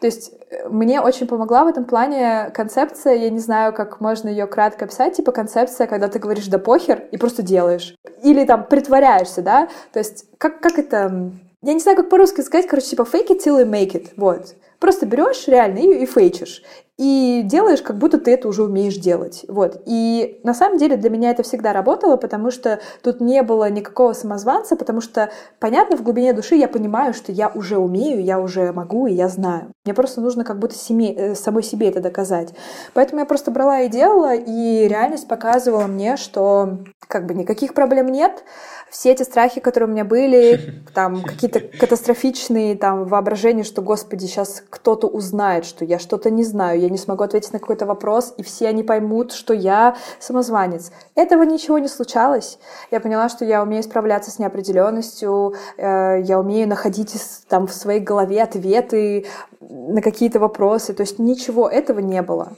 То есть э, мне очень помогла в этом плане концепция, я не знаю, как можно ее кратко описать, типа концепция, когда ты говоришь «да похер» и просто делаешь. Или там притворяешься, да? То есть как, как это я не знаю, как по-русски сказать, короче, типа fake it till you make it, вот. Просто берешь реально и, и фейчишь. И делаешь, как будто ты это уже умеешь делать. Вот. И на самом деле для меня это всегда работало, потому что тут не было никакого самозванца, потому что, понятно, в глубине души я понимаю, что я уже умею, я уже могу, и я знаю. Мне просто нужно как будто семе, э, самой себе это доказать. Поэтому я просто брала и делала, и реальность показывала мне, что как бы никаких проблем нет, все эти страхи, которые у меня были, [laughs] там какие-то катастрофичные там воображения, что, господи, сейчас кто-то узнает, что я что-то не знаю, я не смогу ответить на какой-то вопрос, и все они поймут, что я самозванец. Этого ничего не случалось. Я поняла, что я умею справляться с неопределенностью, э, я умею находить там в своей голове ответы на какие-то вопросы. То есть ничего этого не было.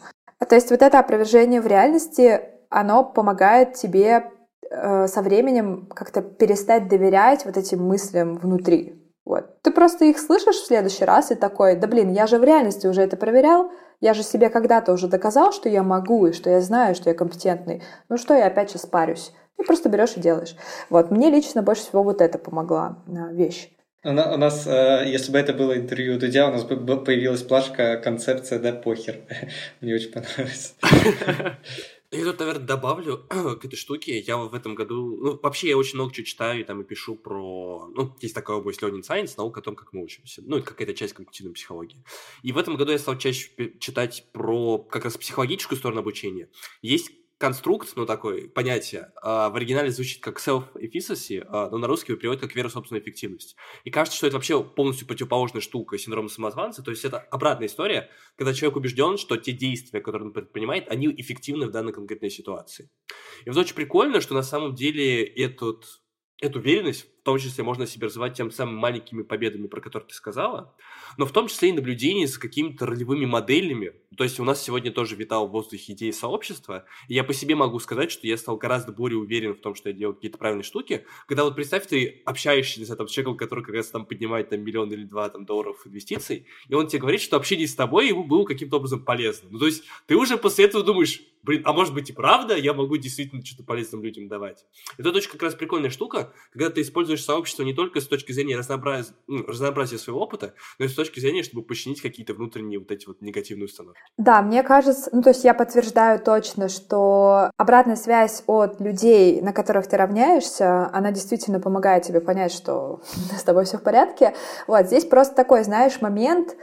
То есть вот это опровержение в реальности, оно помогает тебе Э, со временем как-то перестать доверять вот этим мыслям внутри. Вот. Ты просто их слышишь в следующий раз и такой, да блин, я же в реальности уже это проверял, я же себе когда-то уже доказал, что я могу и что я знаю, что я компетентный. Ну что я опять сейчас парюсь? И просто берешь и делаешь. Вот. Мне лично больше всего вот это помогла э, вещь. У нас, э, если бы это было интервью Дудя, у нас бы появилась плашка «Концепция, да, похер». [laughs] Мне очень понравилось. [laughs] Я тут, наверное, добавлю [clears throat] к этой штуке. Я в этом году... Ну, вообще, я очень много чего читаю и там и пишу про... Ну, есть такая область learning science, наука о том, как мы учимся. Ну, это какая-то часть когнитивной психологии. И в этом году я стал чаще читать про как раз психологическую сторону обучения. Есть конструкт, ну, такое понятие, э, в оригинале звучит как self-efficacy, э, но на русский переводит как вера в собственную эффективность. И кажется, что это вообще полностью противоположная штука синдрома самозванца, то есть это обратная история, когда человек убежден, что те действия, которые он предпринимает, они эффективны в данной конкретной ситуации. И вот очень прикольно, что на самом деле этот, эту уверенность том числе можно себе развивать тем самым маленькими победами, про которые ты сказала, но в том числе и наблюдение с какими-то ролевыми моделями. То есть у нас сегодня тоже витал в воздухе идея сообщества, и я по себе могу сказать, что я стал гораздо более уверен в том, что я делаю какие-то правильные штуки, когда вот представь, ты общаешься с этим человеком, который как раз там поднимает там миллион или два там долларов инвестиций, и он тебе говорит, что общение с тобой ему было каким-то образом полезно. Ну, то есть ты уже после этого думаешь, блин, а может быть и правда, я могу действительно что-то полезным людям давать. Это очень как раз прикольная штука, когда ты используешь сообщество не только с точки зрения разнообраз... ну, разнообразия своего опыта, но и с точки зрения, чтобы починить какие-то внутренние вот эти вот негативные установки. Да, мне кажется, ну то есть я подтверждаю точно, что обратная связь от людей, на которых ты равняешься, она действительно помогает тебе понять, что [laughs] с тобой все в порядке. Вот здесь просто такой, знаешь, момент,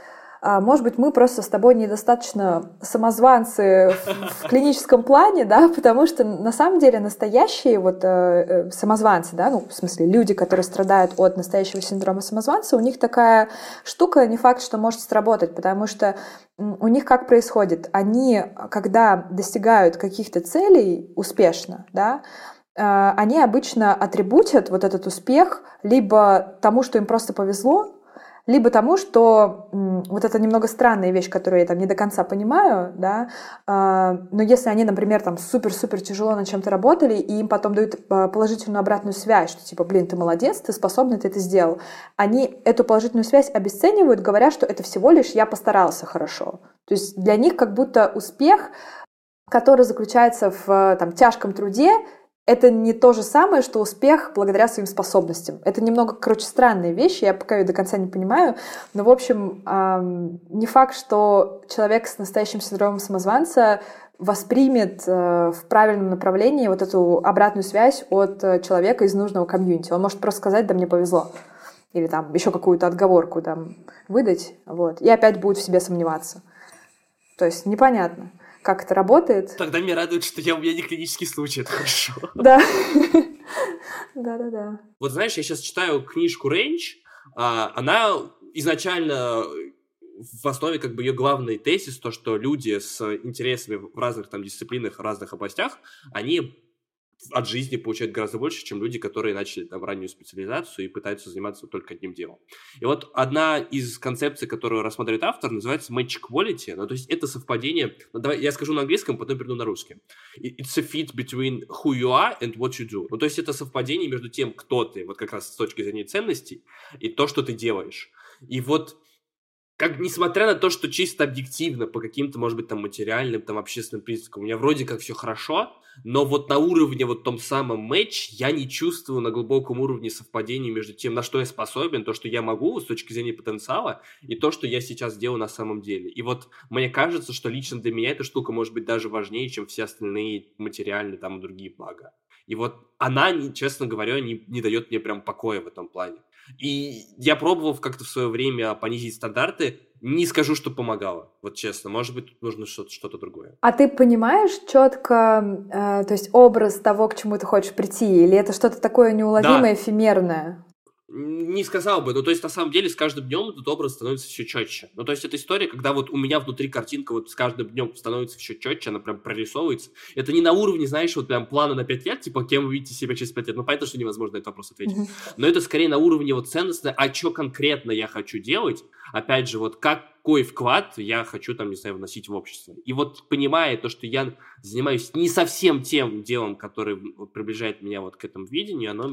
может быть, мы просто с тобой недостаточно самозванцы в, клиническом плане, да, потому что на самом деле настоящие вот э, э, самозванцы, да, ну, в смысле, люди, которые страдают от настоящего синдрома самозванца, у них такая штука не факт, что может сработать, потому что у них как происходит? Они, когда достигают каких-то целей успешно, да, э, они обычно атрибутят вот этот успех либо тому, что им просто повезло, либо тому, что вот это немного странная вещь, которую я там не до конца понимаю, да, а, но если они, например, там супер-супер тяжело над чем-то работали, и им потом дают а, положительную обратную связь, что типа, блин, ты молодец, ты способный, ты это сделал, они эту положительную связь обесценивают, говоря, что это всего лишь я постарался хорошо. То есть для них как будто успех который заключается в там, тяжком труде, это не то же самое, что успех благодаря своим способностям. Это немного, короче, странные вещи, я пока ее до конца не понимаю. Но, в общем, эм, не факт, что человек с настоящим синдромом самозванца воспримет э, в правильном направлении вот эту обратную связь от э, человека из нужного комьюнити. Он может просто сказать, да мне повезло. Или там еще какую-то отговорку там выдать. Вот. И опять будет в себе сомневаться. То есть непонятно как это работает. Тогда меня радует, что я, у меня не клинический случай, это хорошо. [laughs] Да. Да-да-да. Вот знаешь, я сейчас читаю книжку «Рейндж», а, она изначально в основе как бы ее главный тезис, то, что люди с интересами в разных там дисциплинах, разных областях, они от жизни получают гораздо больше, чем люди, которые начали там раннюю специализацию и пытаются заниматься только одним делом. И вот одна из концепций, которую рассматривает автор, называется match quality. Ну, то есть это совпадение... Ну, давай я скажу на английском, потом перейду на русский. It's a fit between who you are and what you do. Ну, то есть это совпадение между тем, кто ты, вот как раз с точки зрения ценностей, и то, что ты делаешь. И вот как несмотря на то, что чисто объективно по каким-то, может быть, там материальным, там общественным признакам у меня вроде как все хорошо, но вот на уровне вот том самом матч я не чувствую на глубоком уровне совпадения между тем, на что я способен, то, что я могу с точки зрения потенциала, и то, что я сейчас делаю на самом деле. И вот мне кажется, что лично для меня эта штука может быть даже важнее, чем все остальные материальные там и другие блага. И вот она, честно говоря, не, не дает мне прям покоя в этом плане. И я пробовал как-то в свое время понизить стандарты, не скажу, что помогало, вот честно. Может быть, нужно что-то что другое. А ты понимаешь четко, э, то есть образ того, к чему ты хочешь прийти, или это что-то такое неуловимое, да. эфемерное? Не сказал бы, ну то есть на самом деле с каждым днем этот образ становится все четче. Ну то есть это история, когда вот у меня внутри картинка вот с каждым днем становится все четче, она прям прорисовывается. Это не на уровне, знаешь, вот прям плана на 5 лет, типа кем вы видите себя через 5 лет. Ну понятно, что невозможно на этот вопрос ответить. Но это скорее на уровне вот ценностно, а что конкретно я хочу делать. Опять же, вот как какой вклад я хочу там, не знаю, вносить в общество. И вот понимая то, что я занимаюсь не совсем тем делом, которое приближает меня вот к этому видению, оно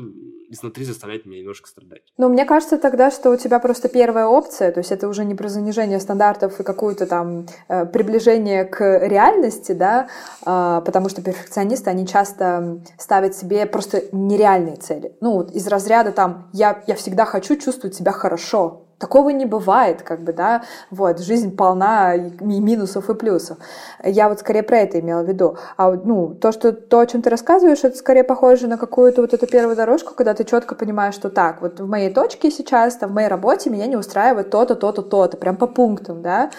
изнутри заставляет меня немножко страдать. Ну, мне кажется тогда, что у тебя просто первая опция, то есть это уже не про занижение стандартов и какое-то там э, приближение к реальности, да, э, потому что перфекционисты, они часто ставят себе просто нереальные цели. Ну, вот из разряда там «я, я всегда хочу чувствовать себя хорошо», Такого не бывает, как бы, да, вот, жизнь полна и минусов, и плюсов. Я вот скорее про это имела в виду. А, ну, то, что, то, о чем ты рассказываешь, это скорее похоже на какую-то вот эту первую дорожку, когда ты четко понимаешь, что так, вот в моей точке сейчас, там, в моей работе меня не устраивает то-то, то-то, то-то, прям по пунктам, да,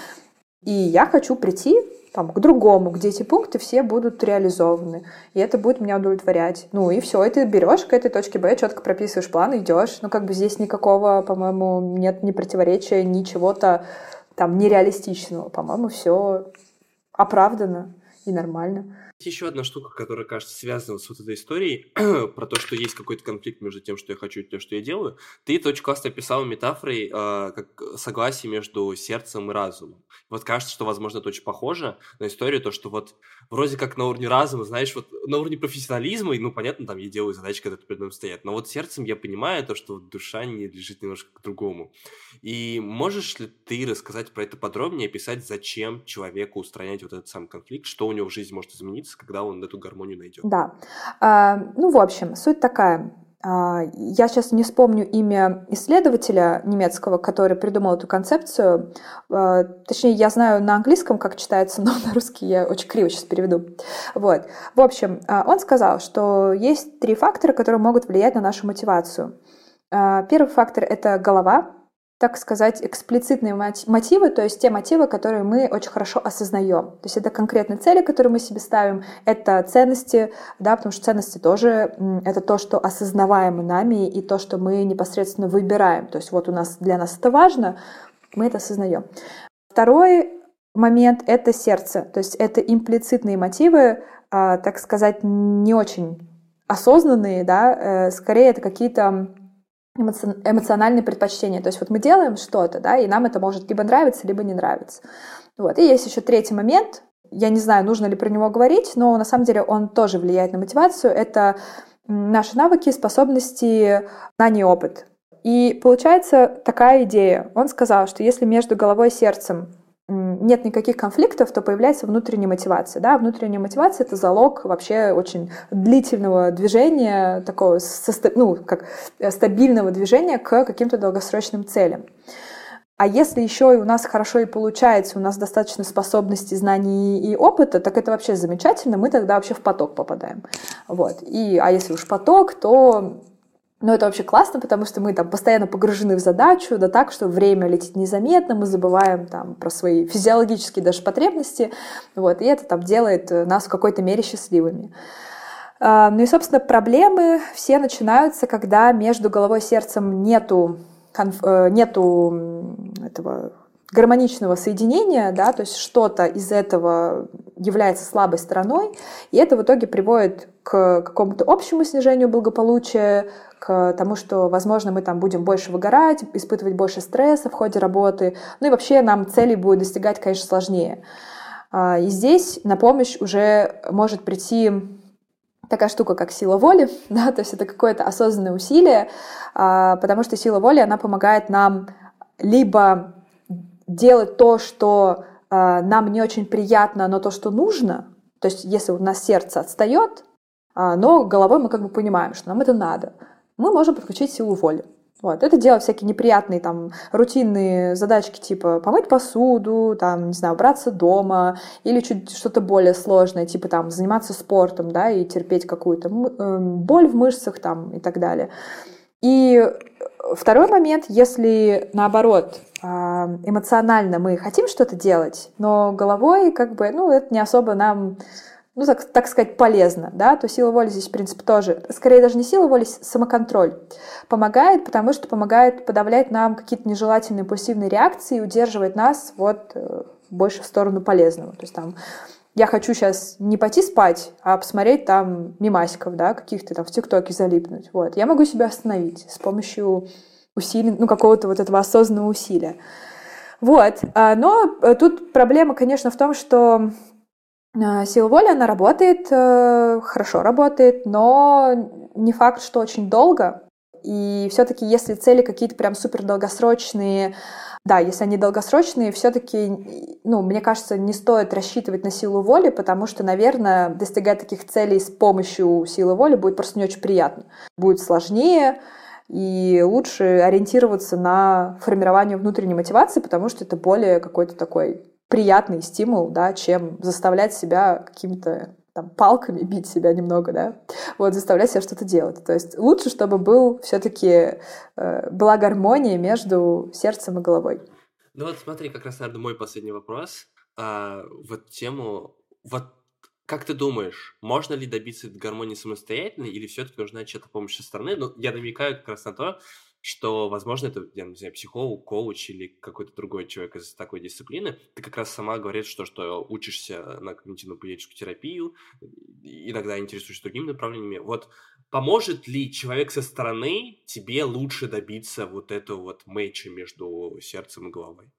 и я хочу прийти там, к другому, где эти пункты все будут реализованы. И это будет меня удовлетворять. Ну и все, и ты берешь к этой точке Б, четко прописываешь план, идешь. Ну как бы здесь никакого, по-моему, нет ни противоречия, ни чего-то там нереалистичного. По-моему, все оправдано и нормально. Еще одна штука, которая, кажется, связана с вот этой историей, [clears throat] про то, что есть какой-то конфликт между тем, что я хочу и тем, что я делаю. Ты это очень классно описал метафорой, э, как согласие между сердцем и разумом. Вот кажется, что, возможно, это очень похоже на историю, то, что вот вроде как на уровне разума, знаешь, вот на уровне профессионализма, и, ну, понятно, там я делаю задачи, это перед мной стоят, но вот сердцем я понимаю то, что душа не лежит немножко к другому. И можешь ли ты рассказать про это подробнее, описать, зачем человеку устранять вот этот самый конфликт, что у него в жизни может измениться, находиться, когда он эту гармонию найдет. Да. А, ну, в общем, суть такая. А, я сейчас не вспомню имя исследователя немецкого, который придумал эту концепцию. А, точнее, я знаю на английском, как читается, [laughs] но на русский я очень криво сейчас переведу. Вот. В общем, он сказал, что есть три фактора, которые могут влиять на нашу мотивацию. Первый фактор — это голова, так сказать, эксплицитные мотивы, то есть те мотивы, которые мы очень хорошо осознаем. То есть это конкретные цели, которые мы себе ставим, это ценности, да, потому что ценности тоже это то, что осознаваемо нами и то, что мы непосредственно выбираем. То есть вот у нас для нас это важно, мы это осознаем. Второй момент — это сердце, то есть это имплицитные мотивы, а, так сказать, не очень осознанные, да, э, скорее это какие-то эмоциональные предпочтения. То есть вот мы делаем что-то, да, и нам это может либо нравиться, либо не нравиться. Вот. И есть еще третий момент. Я не знаю, нужно ли про него говорить, но на самом деле он тоже влияет на мотивацию. Это наши навыки, способности, знания и опыт. И получается такая идея. Он сказал, что если между головой и сердцем нет никаких конфликтов, то появляется внутренняя мотивация. Да? Внутренняя мотивация — это залог вообще очень длительного движения, такого ну, как э, стабильного движения к каким-то долгосрочным целям. А если еще и у нас хорошо и получается, у нас достаточно способностей, знаний и опыта, так это вообще замечательно, мы тогда вообще в поток попадаем. Вот. И, а если уж поток, то но это вообще классно, потому что мы там постоянно погружены в задачу, да так, что время летит незаметно, мы забываем там про свои физиологические даже потребности, вот, и это там делает нас в какой-то мере счастливыми. А, ну и, собственно, проблемы все начинаются, когда между головой и сердцем нету, э, нету этого гармоничного соединения, да, то есть что-то из этого является слабой стороной, и это в итоге приводит к какому-то общему снижению благополучия, к тому, что, возможно, мы там будем больше выгорать, испытывать больше стресса в ходе работы, ну и вообще нам целей будет достигать, конечно, сложнее. А, и здесь на помощь уже может прийти такая штука, как сила воли, [laughs] да, то есть это какое-то осознанное усилие, а, потому что сила воли, она помогает нам либо делать то, что э, нам не очень приятно, но то, что нужно, то есть если у нас сердце отстает, э, но головой мы как бы понимаем, что нам это надо, мы можем подключить силу воли. Вот. Это делать всякие неприятные там рутинные задачки типа помыть посуду, там, не знаю, убраться дома или чуть что-то более сложное, типа там заниматься спортом, да, и терпеть какую-то эм, боль в мышцах там и так далее. И второй момент, если наоборот а, эмоционально мы хотим что-то делать, но головой как бы, ну, это не особо нам ну, так, так сказать, полезно, да, то сила воли здесь, в принципе, тоже, скорее даже не сила воли, самоконтроль помогает, потому что помогает подавлять нам какие-то нежелательные импульсивные реакции и удерживает нас вот э, больше в сторону полезного. То есть там я хочу сейчас не пойти спать, а посмотреть там мимасиков, да, каких-то там в ТикТоке залипнуть. Вот. Я могу себя остановить с помощью усилий, ну, какого-то вот этого осознанного усилия. Вот. А, но э, тут проблема, конечно, в том, что э, сила воли, она работает, э, хорошо работает, но не факт, что очень долго. И все-таки, если цели какие-то прям супер долгосрочные, да, если они долгосрочные, все-таки, ну, мне кажется, не стоит рассчитывать на силу воли, потому что, наверное, достигать таких целей с помощью силы воли будет просто не очень приятно. Будет сложнее, и лучше ориентироваться на формирование внутренней мотивации, потому что это более какой-то такой приятный стимул, да, чем заставлять себя какими-то там, палками бить себя немного, да, вот, заставлять себя что-то делать. То есть лучше, чтобы был все-таки э, была гармония между сердцем и головой. Ну вот смотри, как раз, наверное, мой последний вопрос. а, в эту тему. Вот как ты думаешь, можно ли добиться гармонии самостоятельно, или все-таки нужна чья-то помощь со стороны? Ну, я намекаю как раз на то, что, возможно, это, я не знаю, психолог, коуч или какой-то другой человек из такой дисциплины. Ты как раз сама говоришь, что, что учишься на когнитивно-поведенческую терапию, иногда интересуешься другими направлениями. Вот поможет ли человек со стороны тебе лучше добиться вот этого вот мэча между сердцем и головой?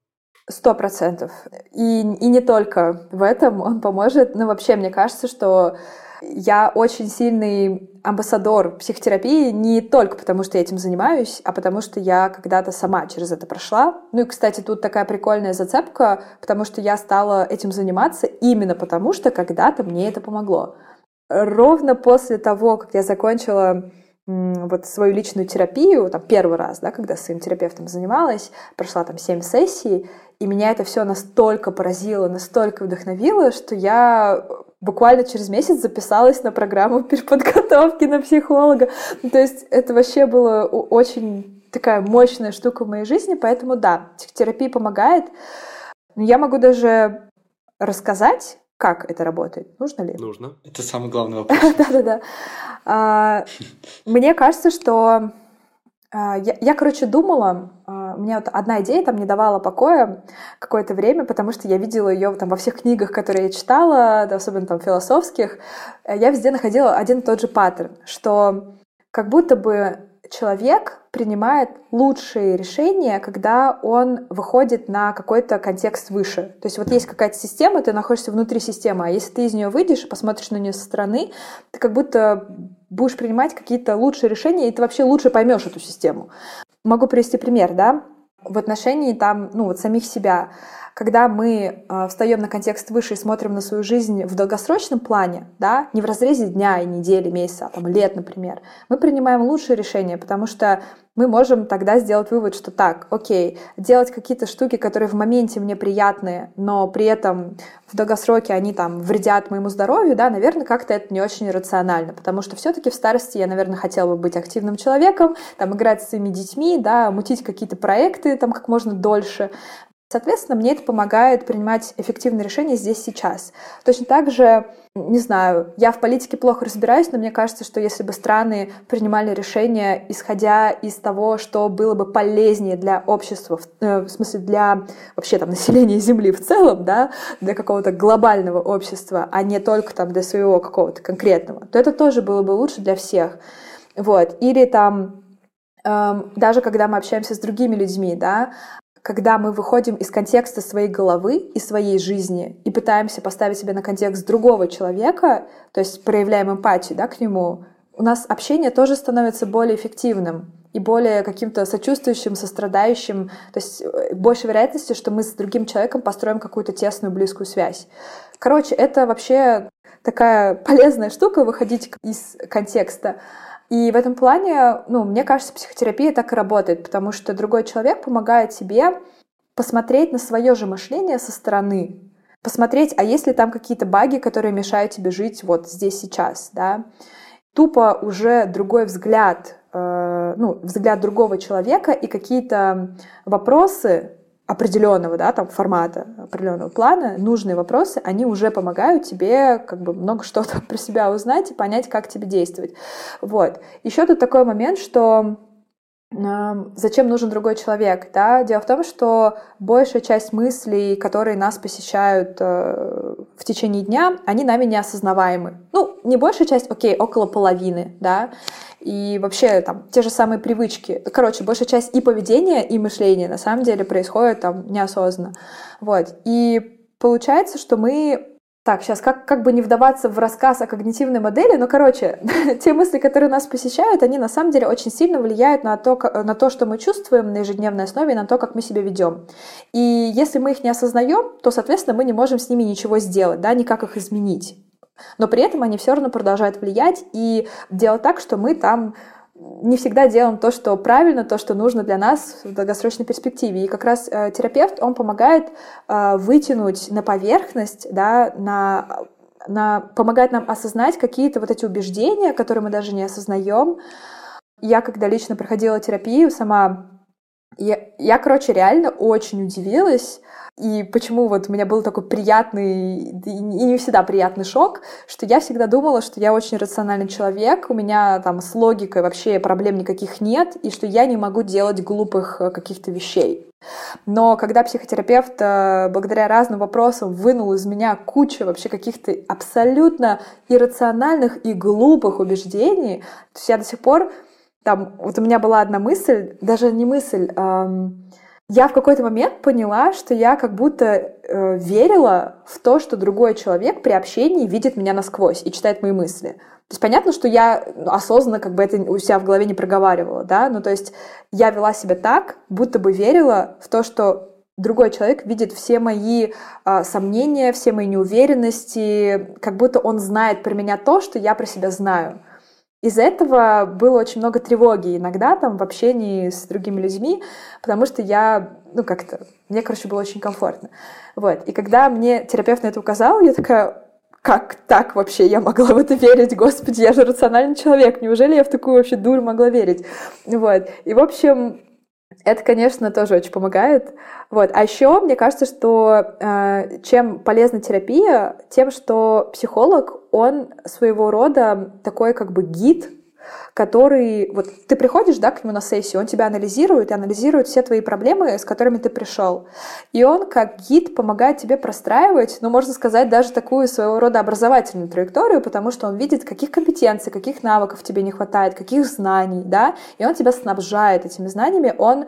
Сто процентов. И, и не только в этом он поможет. Ну, вообще, мне кажется, что я очень сильный амбассадор психотерапии не только потому, что я этим занимаюсь, а потому что я когда-то сама через это прошла. Ну и, кстати, тут такая прикольная зацепка, потому что я стала этим заниматься именно потому, что когда-то мне это помогло. Ровно после того, как я закончила вот свою личную терапию, там, первый раз, да, когда своим терапевтом занималась, прошла там семь сессий, и меня это все настолько поразило, настолько вдохновило, что я буквально через месяц записалась на программу [laughs] переподготовки на психолога. Ну, то есть это вообще было очень такая мощная штука в моей жизни, поэтому да, психотерапия помогает. Я могу даже рассказать, как это работает. Нужно ли? Нужно. Это самый главный [laughs] вопрос. Да-да-да. А, мне кажется, что а, я, я, короче, думала, а, мне вот одна идея там не давала покоя какое-то время, потому что я видела ее там во всех книгах, которые я читала, да, особенно там философских, я везде находила один и тот же паттерн, что как будто бы человек принимает лучшие решения, когда он выходит на какой-то контекст выше. То есть вот есть какая-то система, ты находишься внутри системы, а если ты из нее выйдешь и посмотришь на нее со стороны, ты как будто будешь принимать какие-то лучшие решения, и ты вообще лучше поймешь эту систему. Могу привести пример, да, в отношении там, ну вот самих себя когда мы э, встаем на контекст выше и смотрим на свою жизнь в долгосрочном плане, да, не в разрезе дня и недели, месяца, а там лет, например, мы принимаем лучшие решения, потому что мы можем тогда сделать вывод, что так, окей, делать какие-то штуки, которые в моменте мне приятные, но при этом в долгосроке они там вредят моему здоровью, да, наверное, как-то это не очень рационально, потому что все-таки в старости я, наверное, хотела бы быть активным человеком, там играть с своими детьми, да, мутить какие-то проекты там как можно дольше, Соответственно, мне это помогает принимать эффективные решения здесь сейчас. Точно так же, не знаю, я в политике плохо разбираюсь, но мне кажется, что если бы страны принимали решения, исходя из того, что было бы полезнее для общества, в, э, смысле для вообще там населения Земли в целом, да, для какого-то глобального общества, а не только там для своего какого-то конкретного, то это тоже было бы лучше для всех. Вот. Или там эм, даже когда мы общаемся с другими людьми, да, когда мы выходим из контекста своей головы и своей жизни и пытаемся поставить себя на контекст другого человека, то есть проявляем эмпатию да, к нему, у нас общение тоже становится более эффективным и более каким-то сочувствующим, сострадающим, то есть э, больше вероятности, что мы с другим человеком построим какую-то тесную, близкую связь. Короче, это вообще такая полезная штука, выходить из контекста. И в этом плане, ну, мне кажется, психотерапия так и работает, потому что другой человек помогает тебе посмотреть на свое же мышление со стороны, посмотреть, а есть ли там какие-то баги, которые мешают тебе жить вот здесь сейчас, да. Тупо уже другой взгляд, э, ну, взгляд другого человека и какие-то вопросы, определенного, да, там формата, определенного плана, нужные вопросы, они уже помогают тебе как бы много что-то [laughs] про себя узнать и понять, как тебе действовать. Вот. Еще тут такой момент, что зачем нужен другой человек, да? Дело в том, что большая часть мыслей, которые нас посещают э, в течение дня, они нами неосознаваемы. Ну, не большая часть, окей, около половины, да? И вообще там те же самые привычки. Короче, большая часть и поведения, и мышления на самом деле происходит там неосознанно. Вот. И получается, что мы так, сейчас как, как бы не вдаваться в рассказ о когнитивной модели, но, короче, [laughs] те мысли, которые нас посещают, они на самом деле очень сильно влияют на то, на то, что мы чувствуем на ежедневной основе, и на то, как мы себя ведем. И если мы их не осознаем, то, соответственно, мы не можем с ними ничего сделать, да, никак их изменить. Но при этом они все равно продолжают влиять и делать так, что мы там не всегда делаем то, что правильно, то, что нужно для нас в долгосрочной перспективе. И как раз э, терапевт, он помогает э, вытянуть на поверхность, да, на, на, помогает нам осознать какие-то вот эти убеждения, которые мы даже не осознаем. Я, когда лично проходила терапию, сама Я, я, короче, реально очень удивилась, и почему вот у меня был такой приятный и не всегда приятный шок, что я всегда думала, что я очень рациональный человек, у меня там с логикой вообще проблем никаких нет, и что я не могу делать глупых э, каких-то вещей. Но когда психотерапевт э, благодаря разным вопросам вынул из меня кучу вообще каких-то абсолютно иррациональных и глупых убеждений, то есть я до сих пор там, вот у меня была одна мысль, даже не мысль, эм, я в какой-то момент поняла, что я как будто э, верила в то, что другой человек при общении видит меня насквозь и читает мои мысли. То есть понятно, что я осознанно как бы это у себя в голове не проговаривала, да, ну то есть я вела себя так, будто бы верила в то, что другой человек видит все мои э, сомнения, все мои неуверенности, как будто он знает про меня то, что я про себя знаю. Из-за этого было очень много тревоги иногда там в общении с другими людьми, потому что я, ну как-то, мне, короче, было очень комфортно. Вот. И когда мне терапевт на это указал, я такая, как так вообще я могла в это верить? Господи, я же рациональный человек, неужели я в такую вообще дурь могла верить? Вот. И, в общем, это, конечно, тоже очень помогает. Вот. А еще мне кажется, что э, чем полезна терапия, тем, что психолог, он своего рода такой как бы гид который... Вот ты приходишь, да, к нему на сессию, он тебя анализирует и анализирует все твои проблемы, с которыми ты пришел. И он, как гид, помогает тебе простраивать, ну, можно сказать, даже такую своего рода образовательную траекторию, потому что он видит, каких компетенций, каких навыков тебе не хватает, каких знаний, да, и он тебя снабжает этими знаниями, он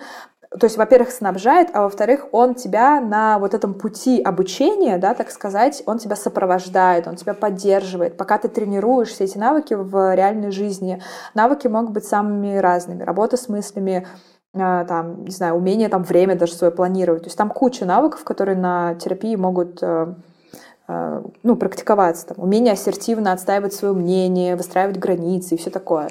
то есть, во-первых, снабжает, а во-вторых, он тебя на вот этом пути обучения, да, так сказать, он тебя сопровождает, он тебя поддерживает, пока ты тренируешь все эти навыки в реальной жизни. Навыки могут быть самыми разными. Работа с мыслями, а, там, не знаю, умение там время даже свое планировать. То есть там куча навыков, которые на терапии могут э, э, ну, практиковаться. Там, умение ассертивно отстаивать свое мнение, выстраивать границы и все такое.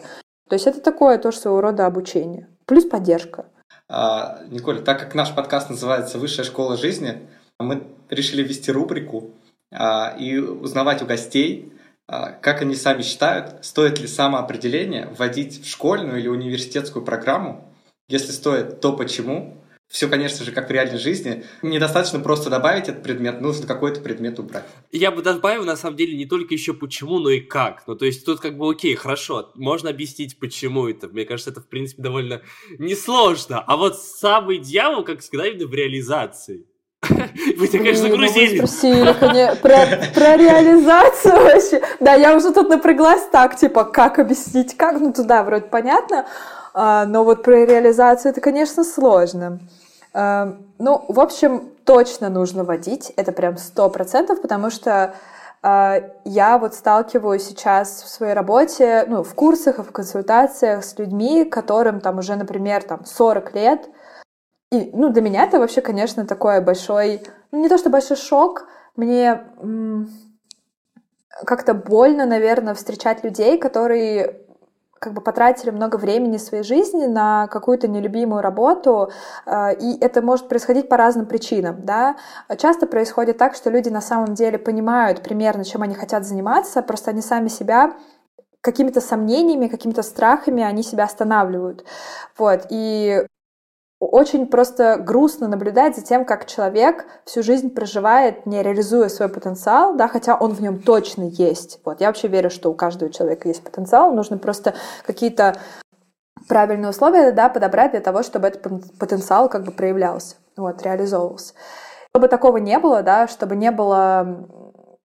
То есть это такое тоже своего рода обучение. Плюс поддержка. А, Николь, так как наш подкаст называется «Высшая школа жизни», мы решили вести рубрику а, и узнавать у гостей, а, как они сами считают, стоит ли самоопределение вводить в школьную или университетскую программу. Если стоит, то почему? Все, конечно же, как в реальной жизни. Недостаточно просто добавить этот предмет, нужно какой-то предмет убрать. Я бы добавил, на самом деле, не только еще почему, но и как. Ну, то есть тут как бы окей, хорошо, можно объяснить, почему это. Мне кажется, это, в принципе, довольно несложно. А вот самый дьявол, как всегда, именно в реализации. [laughs] Вы тебя, конечно, загрузили. спросили про, про реализацию вообще. Да, я уже тут напряглась так, типа, как объяснить, как, ну туда вроде понятно, но вот про реализацию это, конечно, сложно. А, ну, в общем, точно нужно водить, это прям сто процентов, потому что а, я вот сталкиваюсь сейчас в своей работе, ну, в курсах и в консультациях с людьми, которым там уже, например, там 40 лет, и, ну, для меня это вообще, конечно, такой большой, ну, не то что большой шок, мне как-то больно, наверное, встречать людей, которые как бы потратили много времени своей жизни на какую-то нелюбимую работу, э, и это может происходить по разным причинам, да. Часто происходит так, что люди на самом деле понимают примерно, чем они хотят заниматься, просто они сами себя какими-то сомнениями, какими-то страхами они себя останавливают. Вот. И очень просто грустно наблюдать за тем, как человек всю жизнь проживает, не реализуя свой потенциал, да, хотя он в нем точно есть. Вот, я вообще верю, что у каждого человека есть потенциал, нужно просто какие-то правильные условия да, подобрать для того, чтобы этот потенциал как бы проявлялся, вот, реализовывался. Чтобы такого не было, да, чтобы не было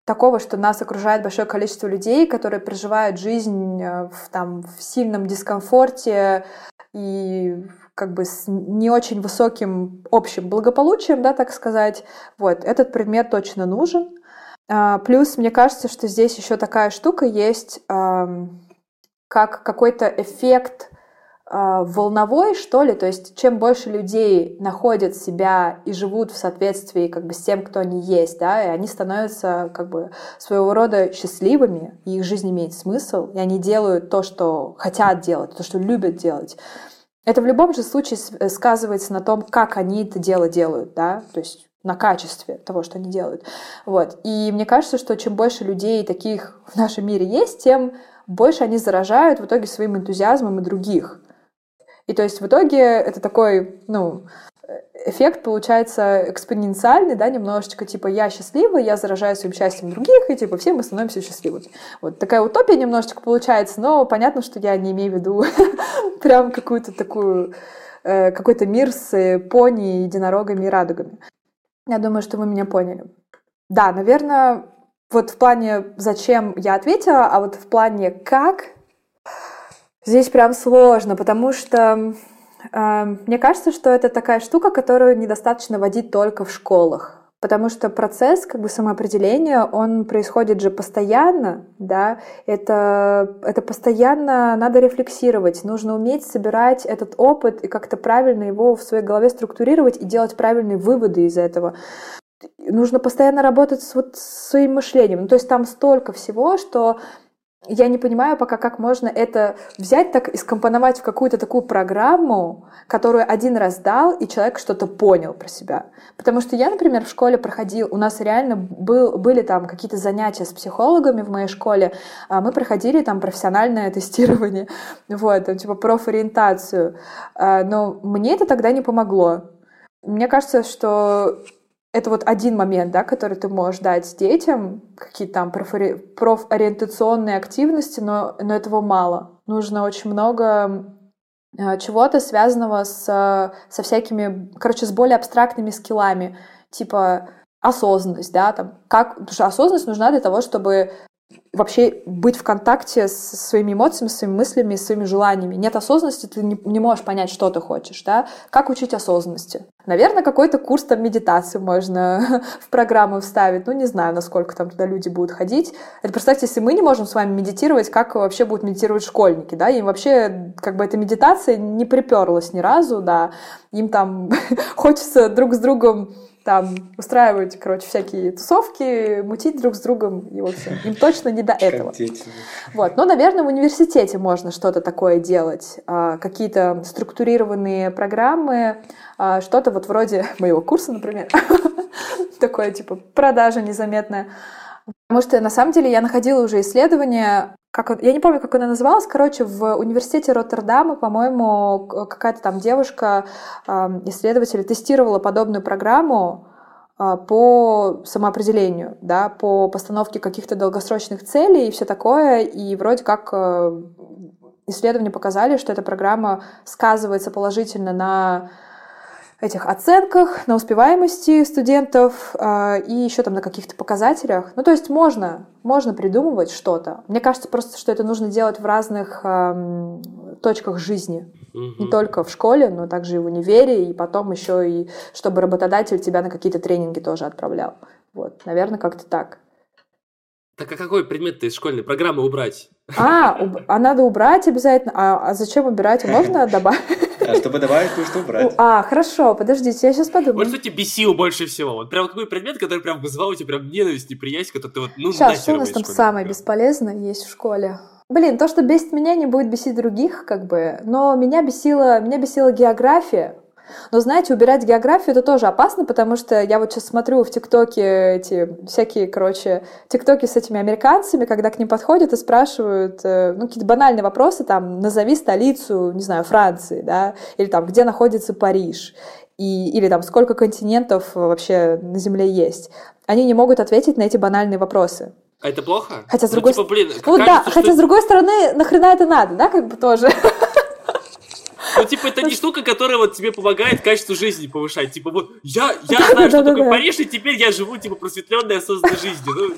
такого, что нас окружает большое количество людей, которые проживают жизнь э, в, там, в сильном дискомфорте и как бы с не очень высоким общим благополучием, да, так сказать. Вот, этот предмет точно нужен. А, плюс, мне кажется, что здесь еще такая штука есть, как какой-то эффект а, волновой, что ли, то есть чем больше людей находят себя и живут в соответствии как бы с тем, кто они есть, да, и они становятся как бы своего рода счастливыми, и их жизнь имеет смысл, и они делают то, что хотят делать, то, что любят делать, это в любом же случае э, сказывается на том, как они это дело делают, да, то есть на качестве того, что они делают. Вот. И мне кажется, что чем больше людей таких в нашем мире есть, тем больше они заражают в итоге своим энтузиазмом и других. И то есть в итоге это такой, ну, эффект получается экспоненциальный, да, немножечко, типа, я счастливый, я заражаю своим счастьем других, и, типа, все мы становимся счастливыми. Вот такая утопия немножечко получается, но понятно, что я не имею в виду [laughs] прям какую-то такую, э, какой-то мир с пони, единорогами и радугами. Я думаю, что вы меня поняли. Да, наверное, вот в плане «зачем» я ответила, а вот в плане «как» здесь прям сложно, потому что мне кажется, что это такая штука, которую недостаточно водить только в школах. Потому что процесс как бы самоопределения, он происходит же постоянно, да, это, это постоянно надо рефлексировать, нужно уметь собирать этот опыт и как-то правильно его в своей голове структурировать и делать правильные выводы из этого. Нужно постоянно работать с, вот, своим мышлением. Ну, то есть там столько всего, что я не понимаю пока, как можно это взять так и скомпоновать в какую-то такую программу, которую один раз дал, и человек что-то понял про себя. Потому что я, например, в школе проходил, у нас реально был, были там какие-то занятия с психологами в моей школе, а мы проходили там профессиональное [laughs] тестирование, вот, там, типа профориентацию, а, но мне это тогда не помогло. Мне кажется, что это вот один момент, да, который ты можешь дать детям, какие-то там профори... профориентационные активности, но, но этого мало. Нужно очень много э, чего-то связанного с, со всякими, короче, с более абстрактными скиллами, типа осознанность, да, там, как, потому что осознанность нужна для того, чтобы вообще быть в контакте со своими эмоциями, своими мыслями, своими желаниями. Нет осознанности, ты не, не можешь понять, что ты хочешь, да? Как учить осознанности? Наверное, какой-то курс там медитации можно [laughs] в программу вставить. Ну, не знаю, насколько там туда люди будут ходить. Это представьте, если мы не можем с вами медитировать, как вообще будут медитировать школьники, да? Им вообще как бы эта медитация не приперлась ни разу, да? Им там [laughs] хочется друг с другом там устраивать, короче, всякие тусовки, мутить друг с другом, и, в общем, им точно не до этого. Вот, но, наверное, в университете можно что-то такое делать, а, какие-то структурированные программы, а, что-то вот вроде [laughs] моего курса, например, [laughs] такое, типа, продажа незаметная. Потому что, на самом деле, я находила уже исследования, как, я не помню, как она называлась, короче, в университете Роттердама, по-моему, какая-то там девушка, исследователь, тестировала подобную программу а, по самоопределению, да, по постановке каких-то долгосрочных целей и все такое, и вроде как э, исследования показали, что эта программа сказывается положительно на этих оценках, на успеваемости студентов э, и еще там на каких-то показателях. Ну, то есть можно, можно придумывать что-то. Мне кажется просто, что это нужно делать в разных э, точках жизни. Не только в школе, но также и в универе, и потом еще и чтобы работодатель тебя на какие-то тренинги тоже отправлял. Вот, наверное, как-то так. Так а какой предмет-то из школьной программы убрать? А, а надо убрать обязательно. А, а зачем убирать? Можно [laughs] добавить? А чтобы добавить, нужно убрать. А, хорошо, подождите, я сейчас подумаю. Вот что тебе бесило больше всего? Вот прям какой предмет, который прям вызывал у тебя прям ненависть, неприязнь, который ты вот, ну, Сейчас, что у нас там самое бесполезное есть в школе? Блин, то, что бесит меня, не будет бесить других, как бы. Но меня бесила, меня бесила география. Но, знаете, убирать географию это тоже опасно, потому что я вот сейчас смотрю в ТикТоке эти всякие, короче, ТикТоки с этими американцами, когда к ним подходят и спрашивают, э, ну, какие-то банальные вопросы, там, назови столицу, не знаю, Франции, да, или там, где находится Париж, и, или там, сколько континентов вообще на Земле есть. Они не могут ответить на эти банальные вопросы. А это плохо? Хотя с ну, другой, ну, типа, блин, ну, кажется, да, хотя с другой стороны, нахрена это надо, да, как бы тоже. [laughs] Ну, типа, это не штука, которая вот тебе помогает качество жизни повышать. Типа, вот я, я да, знаю, да, что да, такое да. Париж, и теперь я живу, типа, просветленной, осознанной жизнью. Ну,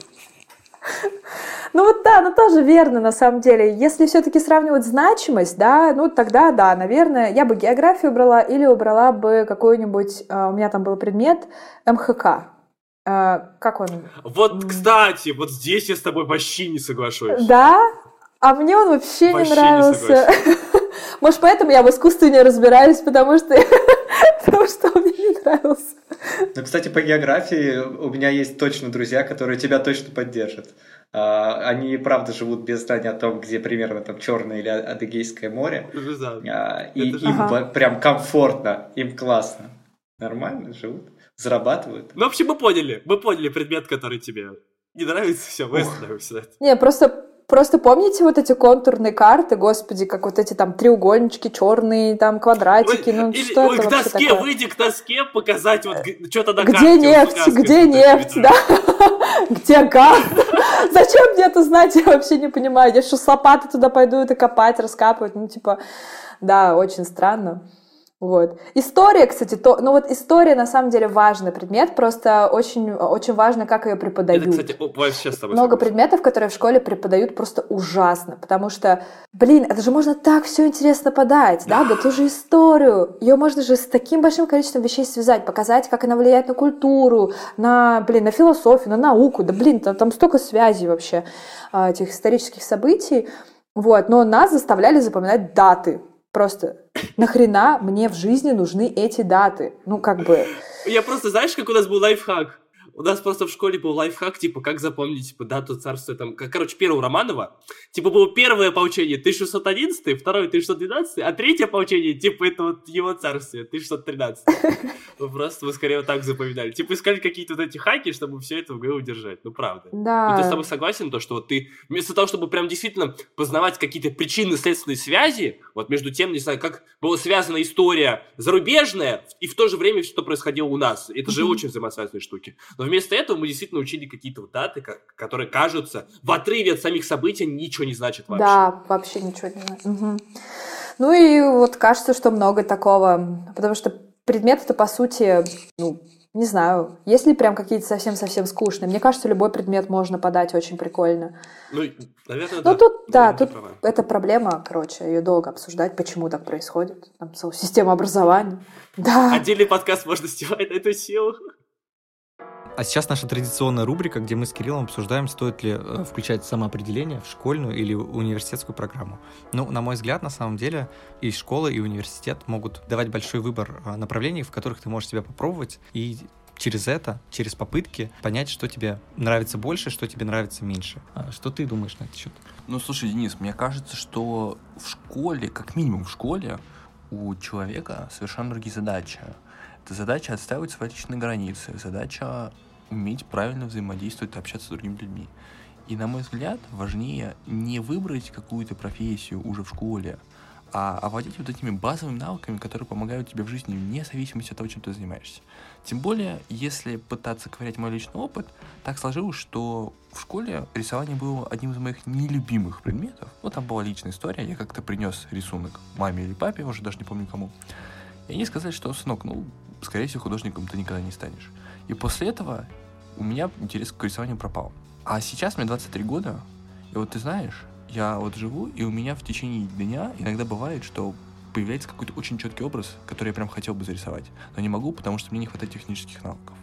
ну вот да, ну тоже верно на самом деле. Если все-таки сравнивать значимость, да, ну тогда да, наверное, я бы географию убрала или убрала бы какой-нибудь, uh, у меня там был предмет МХК. Uh, как он? Вот, кстати, вот здесь я с тобой вообще не соглашусь. Да? А мне он вообще, вообще не нравился. Не Может, поэтому я в искусстве не разбираюсь, потому что, [laughs] потому что он мне не нравился. Ну, кстати, по географии у меня есть точно друзья, которые тебя точно поддержат. А, они, правда, живут без знания о том, где примерно там Черное или Адыгейское море. А, и им ага. прям комфортно, им классно. Нормально живут, зарабатывают. Ну, в общем, мы поняли. Мы поняли предмет, который тебе не нравится, все, мы остановимся. Не, просто Просто помните вот эти контурные карты, господи, как вот эти там треугольнички черные, там квадратики, ну Или, что ой, это к вообще доске, такое? выйди к доске, показать вот что-то на Где карте, нефть, указкой где нефть, видно. да? [laughs] Где газ? [laughs] Зачем мне это знать, [laughs] я вообще не понимаю. Я что, с лопатой туда пойду это копать, раскапывать? Ну, типа, да, очень странно. Вот. История, кстати, то, ну вот история на самом деле важный предмет, просто очень, очень важно, как ее преподают. Это, кстати, вообще с тобой Много согласен. предметов, которые в школе преподают просто ужасно, потому что, блин, это же можно так все интересно подать, да, да ту же историю, ее можно же с таким большим количеством вещей связать, показать, как она влияет на культуру, на, блин, на философию, на науку, да, блин, там, там столько связей вообще а, этих исторических событий, вот, но нас заставляли запоминать даты, просто нахрена мне в жизни нужны эти даты, ну, как бы... Я просто, знаешь, как у нас был лайфхак? У нас просто в школе был лайфхак, типа, как запомнить, типа, дату царствия, там, как, короче, первого Романова. Типа, было первое получение 1611, второе 1612, а третье получение, типа, это вот его царствие, 1613. Ну, просто мы скорее вот так запоминали. Типа, искали какие-то вот эти хаки, чтобы все это в голове удержать. Ну, правда. Да. Ну, ты с тобой согласен, то, что вот ты вместо того, чтобы прям действительно познавать какие-то причины следственные связи, вот между тем, не знаю, как была связана история зарубежная и в то же время что происходило у нас. Это же очень взаимосвязанные штуки. Но вместо этого мы действительно учили какие-то вот даты, которые кажутся в отрыве от самих событий ничего не значат вообще. Да, вообще ничего не знаю. Мгм. Ну и вот кажется, что много такого, потому что предмет это по сути, ну, не знаю, есть ли прям какие-то совсем-совсем скучные. Мне кажется, любой предмет можно подать очень прикольно. Ну, наверное, Ну да. тут, да, Наверное, тут права. это проблема, короче, ее долго обсуждать, почему так происходит. Там система образования. Да. Отдельный подкаст можно [laughs] сделать на эту силу. А сейчас наша традиционная рубрика, где мы с Кириллом обсуждаем, стоит ли э, включать самоопределение в школьную или университетскую программу. Ну, на мой взгляд, на самом деле, и школа, и университет могут давать большой выбор э, направлений, в которых ты можешь себя попробовать, и через это, через попытки понять, что тебе нравится больше, что тебе нравится меньше. А Что ты думаешь на этот счет? Ну, слушай, Денис, мне кажется, что в школе, как минимум в школе, у человека совершенно другие задачи. Задача отстаивать свои личные границы, задача уметь правильно взаимодействовать и общаться с другими людьми. И, на мой взгляд, важнее не выбрать какую-то профессию уже в школе, а овладеть вот этими базовыми навыками, которые помогают тебе в жизни вне зависимости от того, чем ты занимаешься. Тем более, если пытаться ковырять мой личный опыт, так сложилось, что в школе рисование было одним из моих нелюбимых предметов. Ну, там была личная история, я как-то принес рисунок маме или папе, уже даже не помню кому. И они сказали, что, сынок, ну, скорее всего, художником ты никогда не станешь. И после этого у меня интерес к рисованию пропал. А сейчас мне 23 года, и вот ты знаешь, я вот живу, и у меня в течение дня иногда бывает, что появляется какой-то очень четкий образ, который я прям хотел бы зарисовать. Но не могу, потому что мне не хватает технических навыков.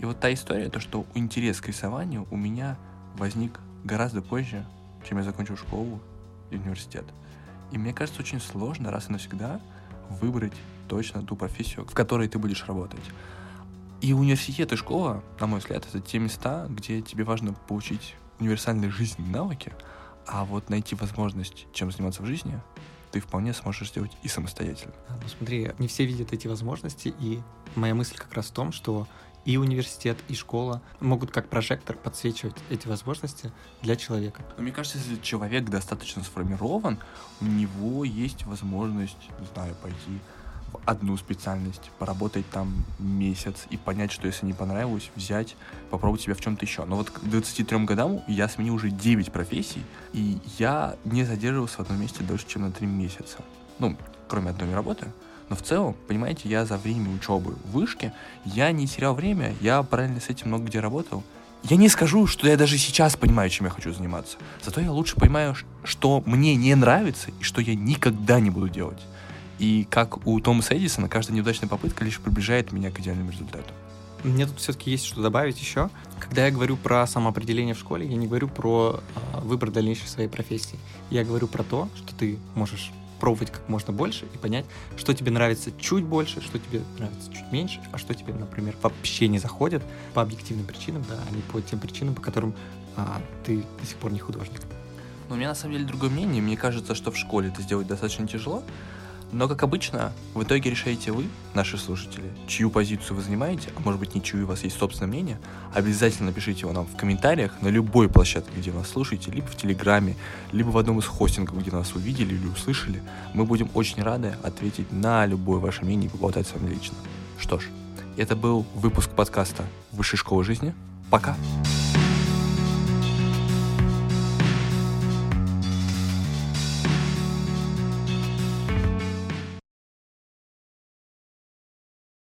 И вот та история, то, что интерес к рисованию у меня возник гораздо позже, чем я закончил школу и университет. И мне кажется, очень сложно раз и навсегда выбрать точно ту профессию, в которой ты будешь работать. И университет и школа, на мой взгляд, это те места, где тебе важно получить универсальные жизненные навыки, а вот найти возможность, чем заниматься в жизни, ты вполне сможешь сделать и самостоятельно. Ну смотри, не все видят эти возможности, и моя мысль как раз в том, что и университет, и школа могут как прожектор подсвечивать эти возможности для человека. Но мне кажется, если человек достаточно сформирован, у него есть возможность, не знаю, пойти одну специальность, поработать там месяц и понять, что если не понравилось, взять, попробовать себя в чем-то еще. Но вот к 23 годам я сменил уже 9 профессий, и я не задерживался в одном месте дольше, чем на 3 месяца. Ну, кроме одной работы. Но в целом, понимаете, я за время учебы в вышке, я не терял время, я параллельно с этим много где работал. Я не скажу, что я даже сейчас понимаю, чем я хочу заниматься. Зато я лучше понимаю, что мне не нравится и что я никогда не буду делать. И как у Томаса Эдисона, каждая неудачная попытка лишь приближает меня к идеальному результату. Мне тут все-таки есть что добавить еще. Когда я говорю про самоопределение в школе, я не говорю про а, выбор дальнейшей своей профессии. Я говорю про то, что ты можешь пробовать как можно больше и понять, что тебе нравится чуть больше, что тебе нравится чуть меньше, а что тебе, например, вообще не заходит по объективным причинам, да, а не по тем причинам, по которым а, ты до сих пор не художник. Но у меня на самом деле другое мнение. Мне кажется, что в школе это сделать достаточно тяжело, Но, как обычно, в итоге решаете вы, наши слушатели, чью позицию вы занимаете, а может быть, не чью у вас есть собственное мнение, обязательно напишите его нам в комментариях на любой площадке, где нас слушаете, либо в Телеграме, либо в одном из хостингов, где нас увидели или услышали. Мы будем очень рады ответить на любое ваше мнение и поболтать с вами лично. Что ж, это был выпуск подкаста «Высшей школы жизни». Пока! Пока!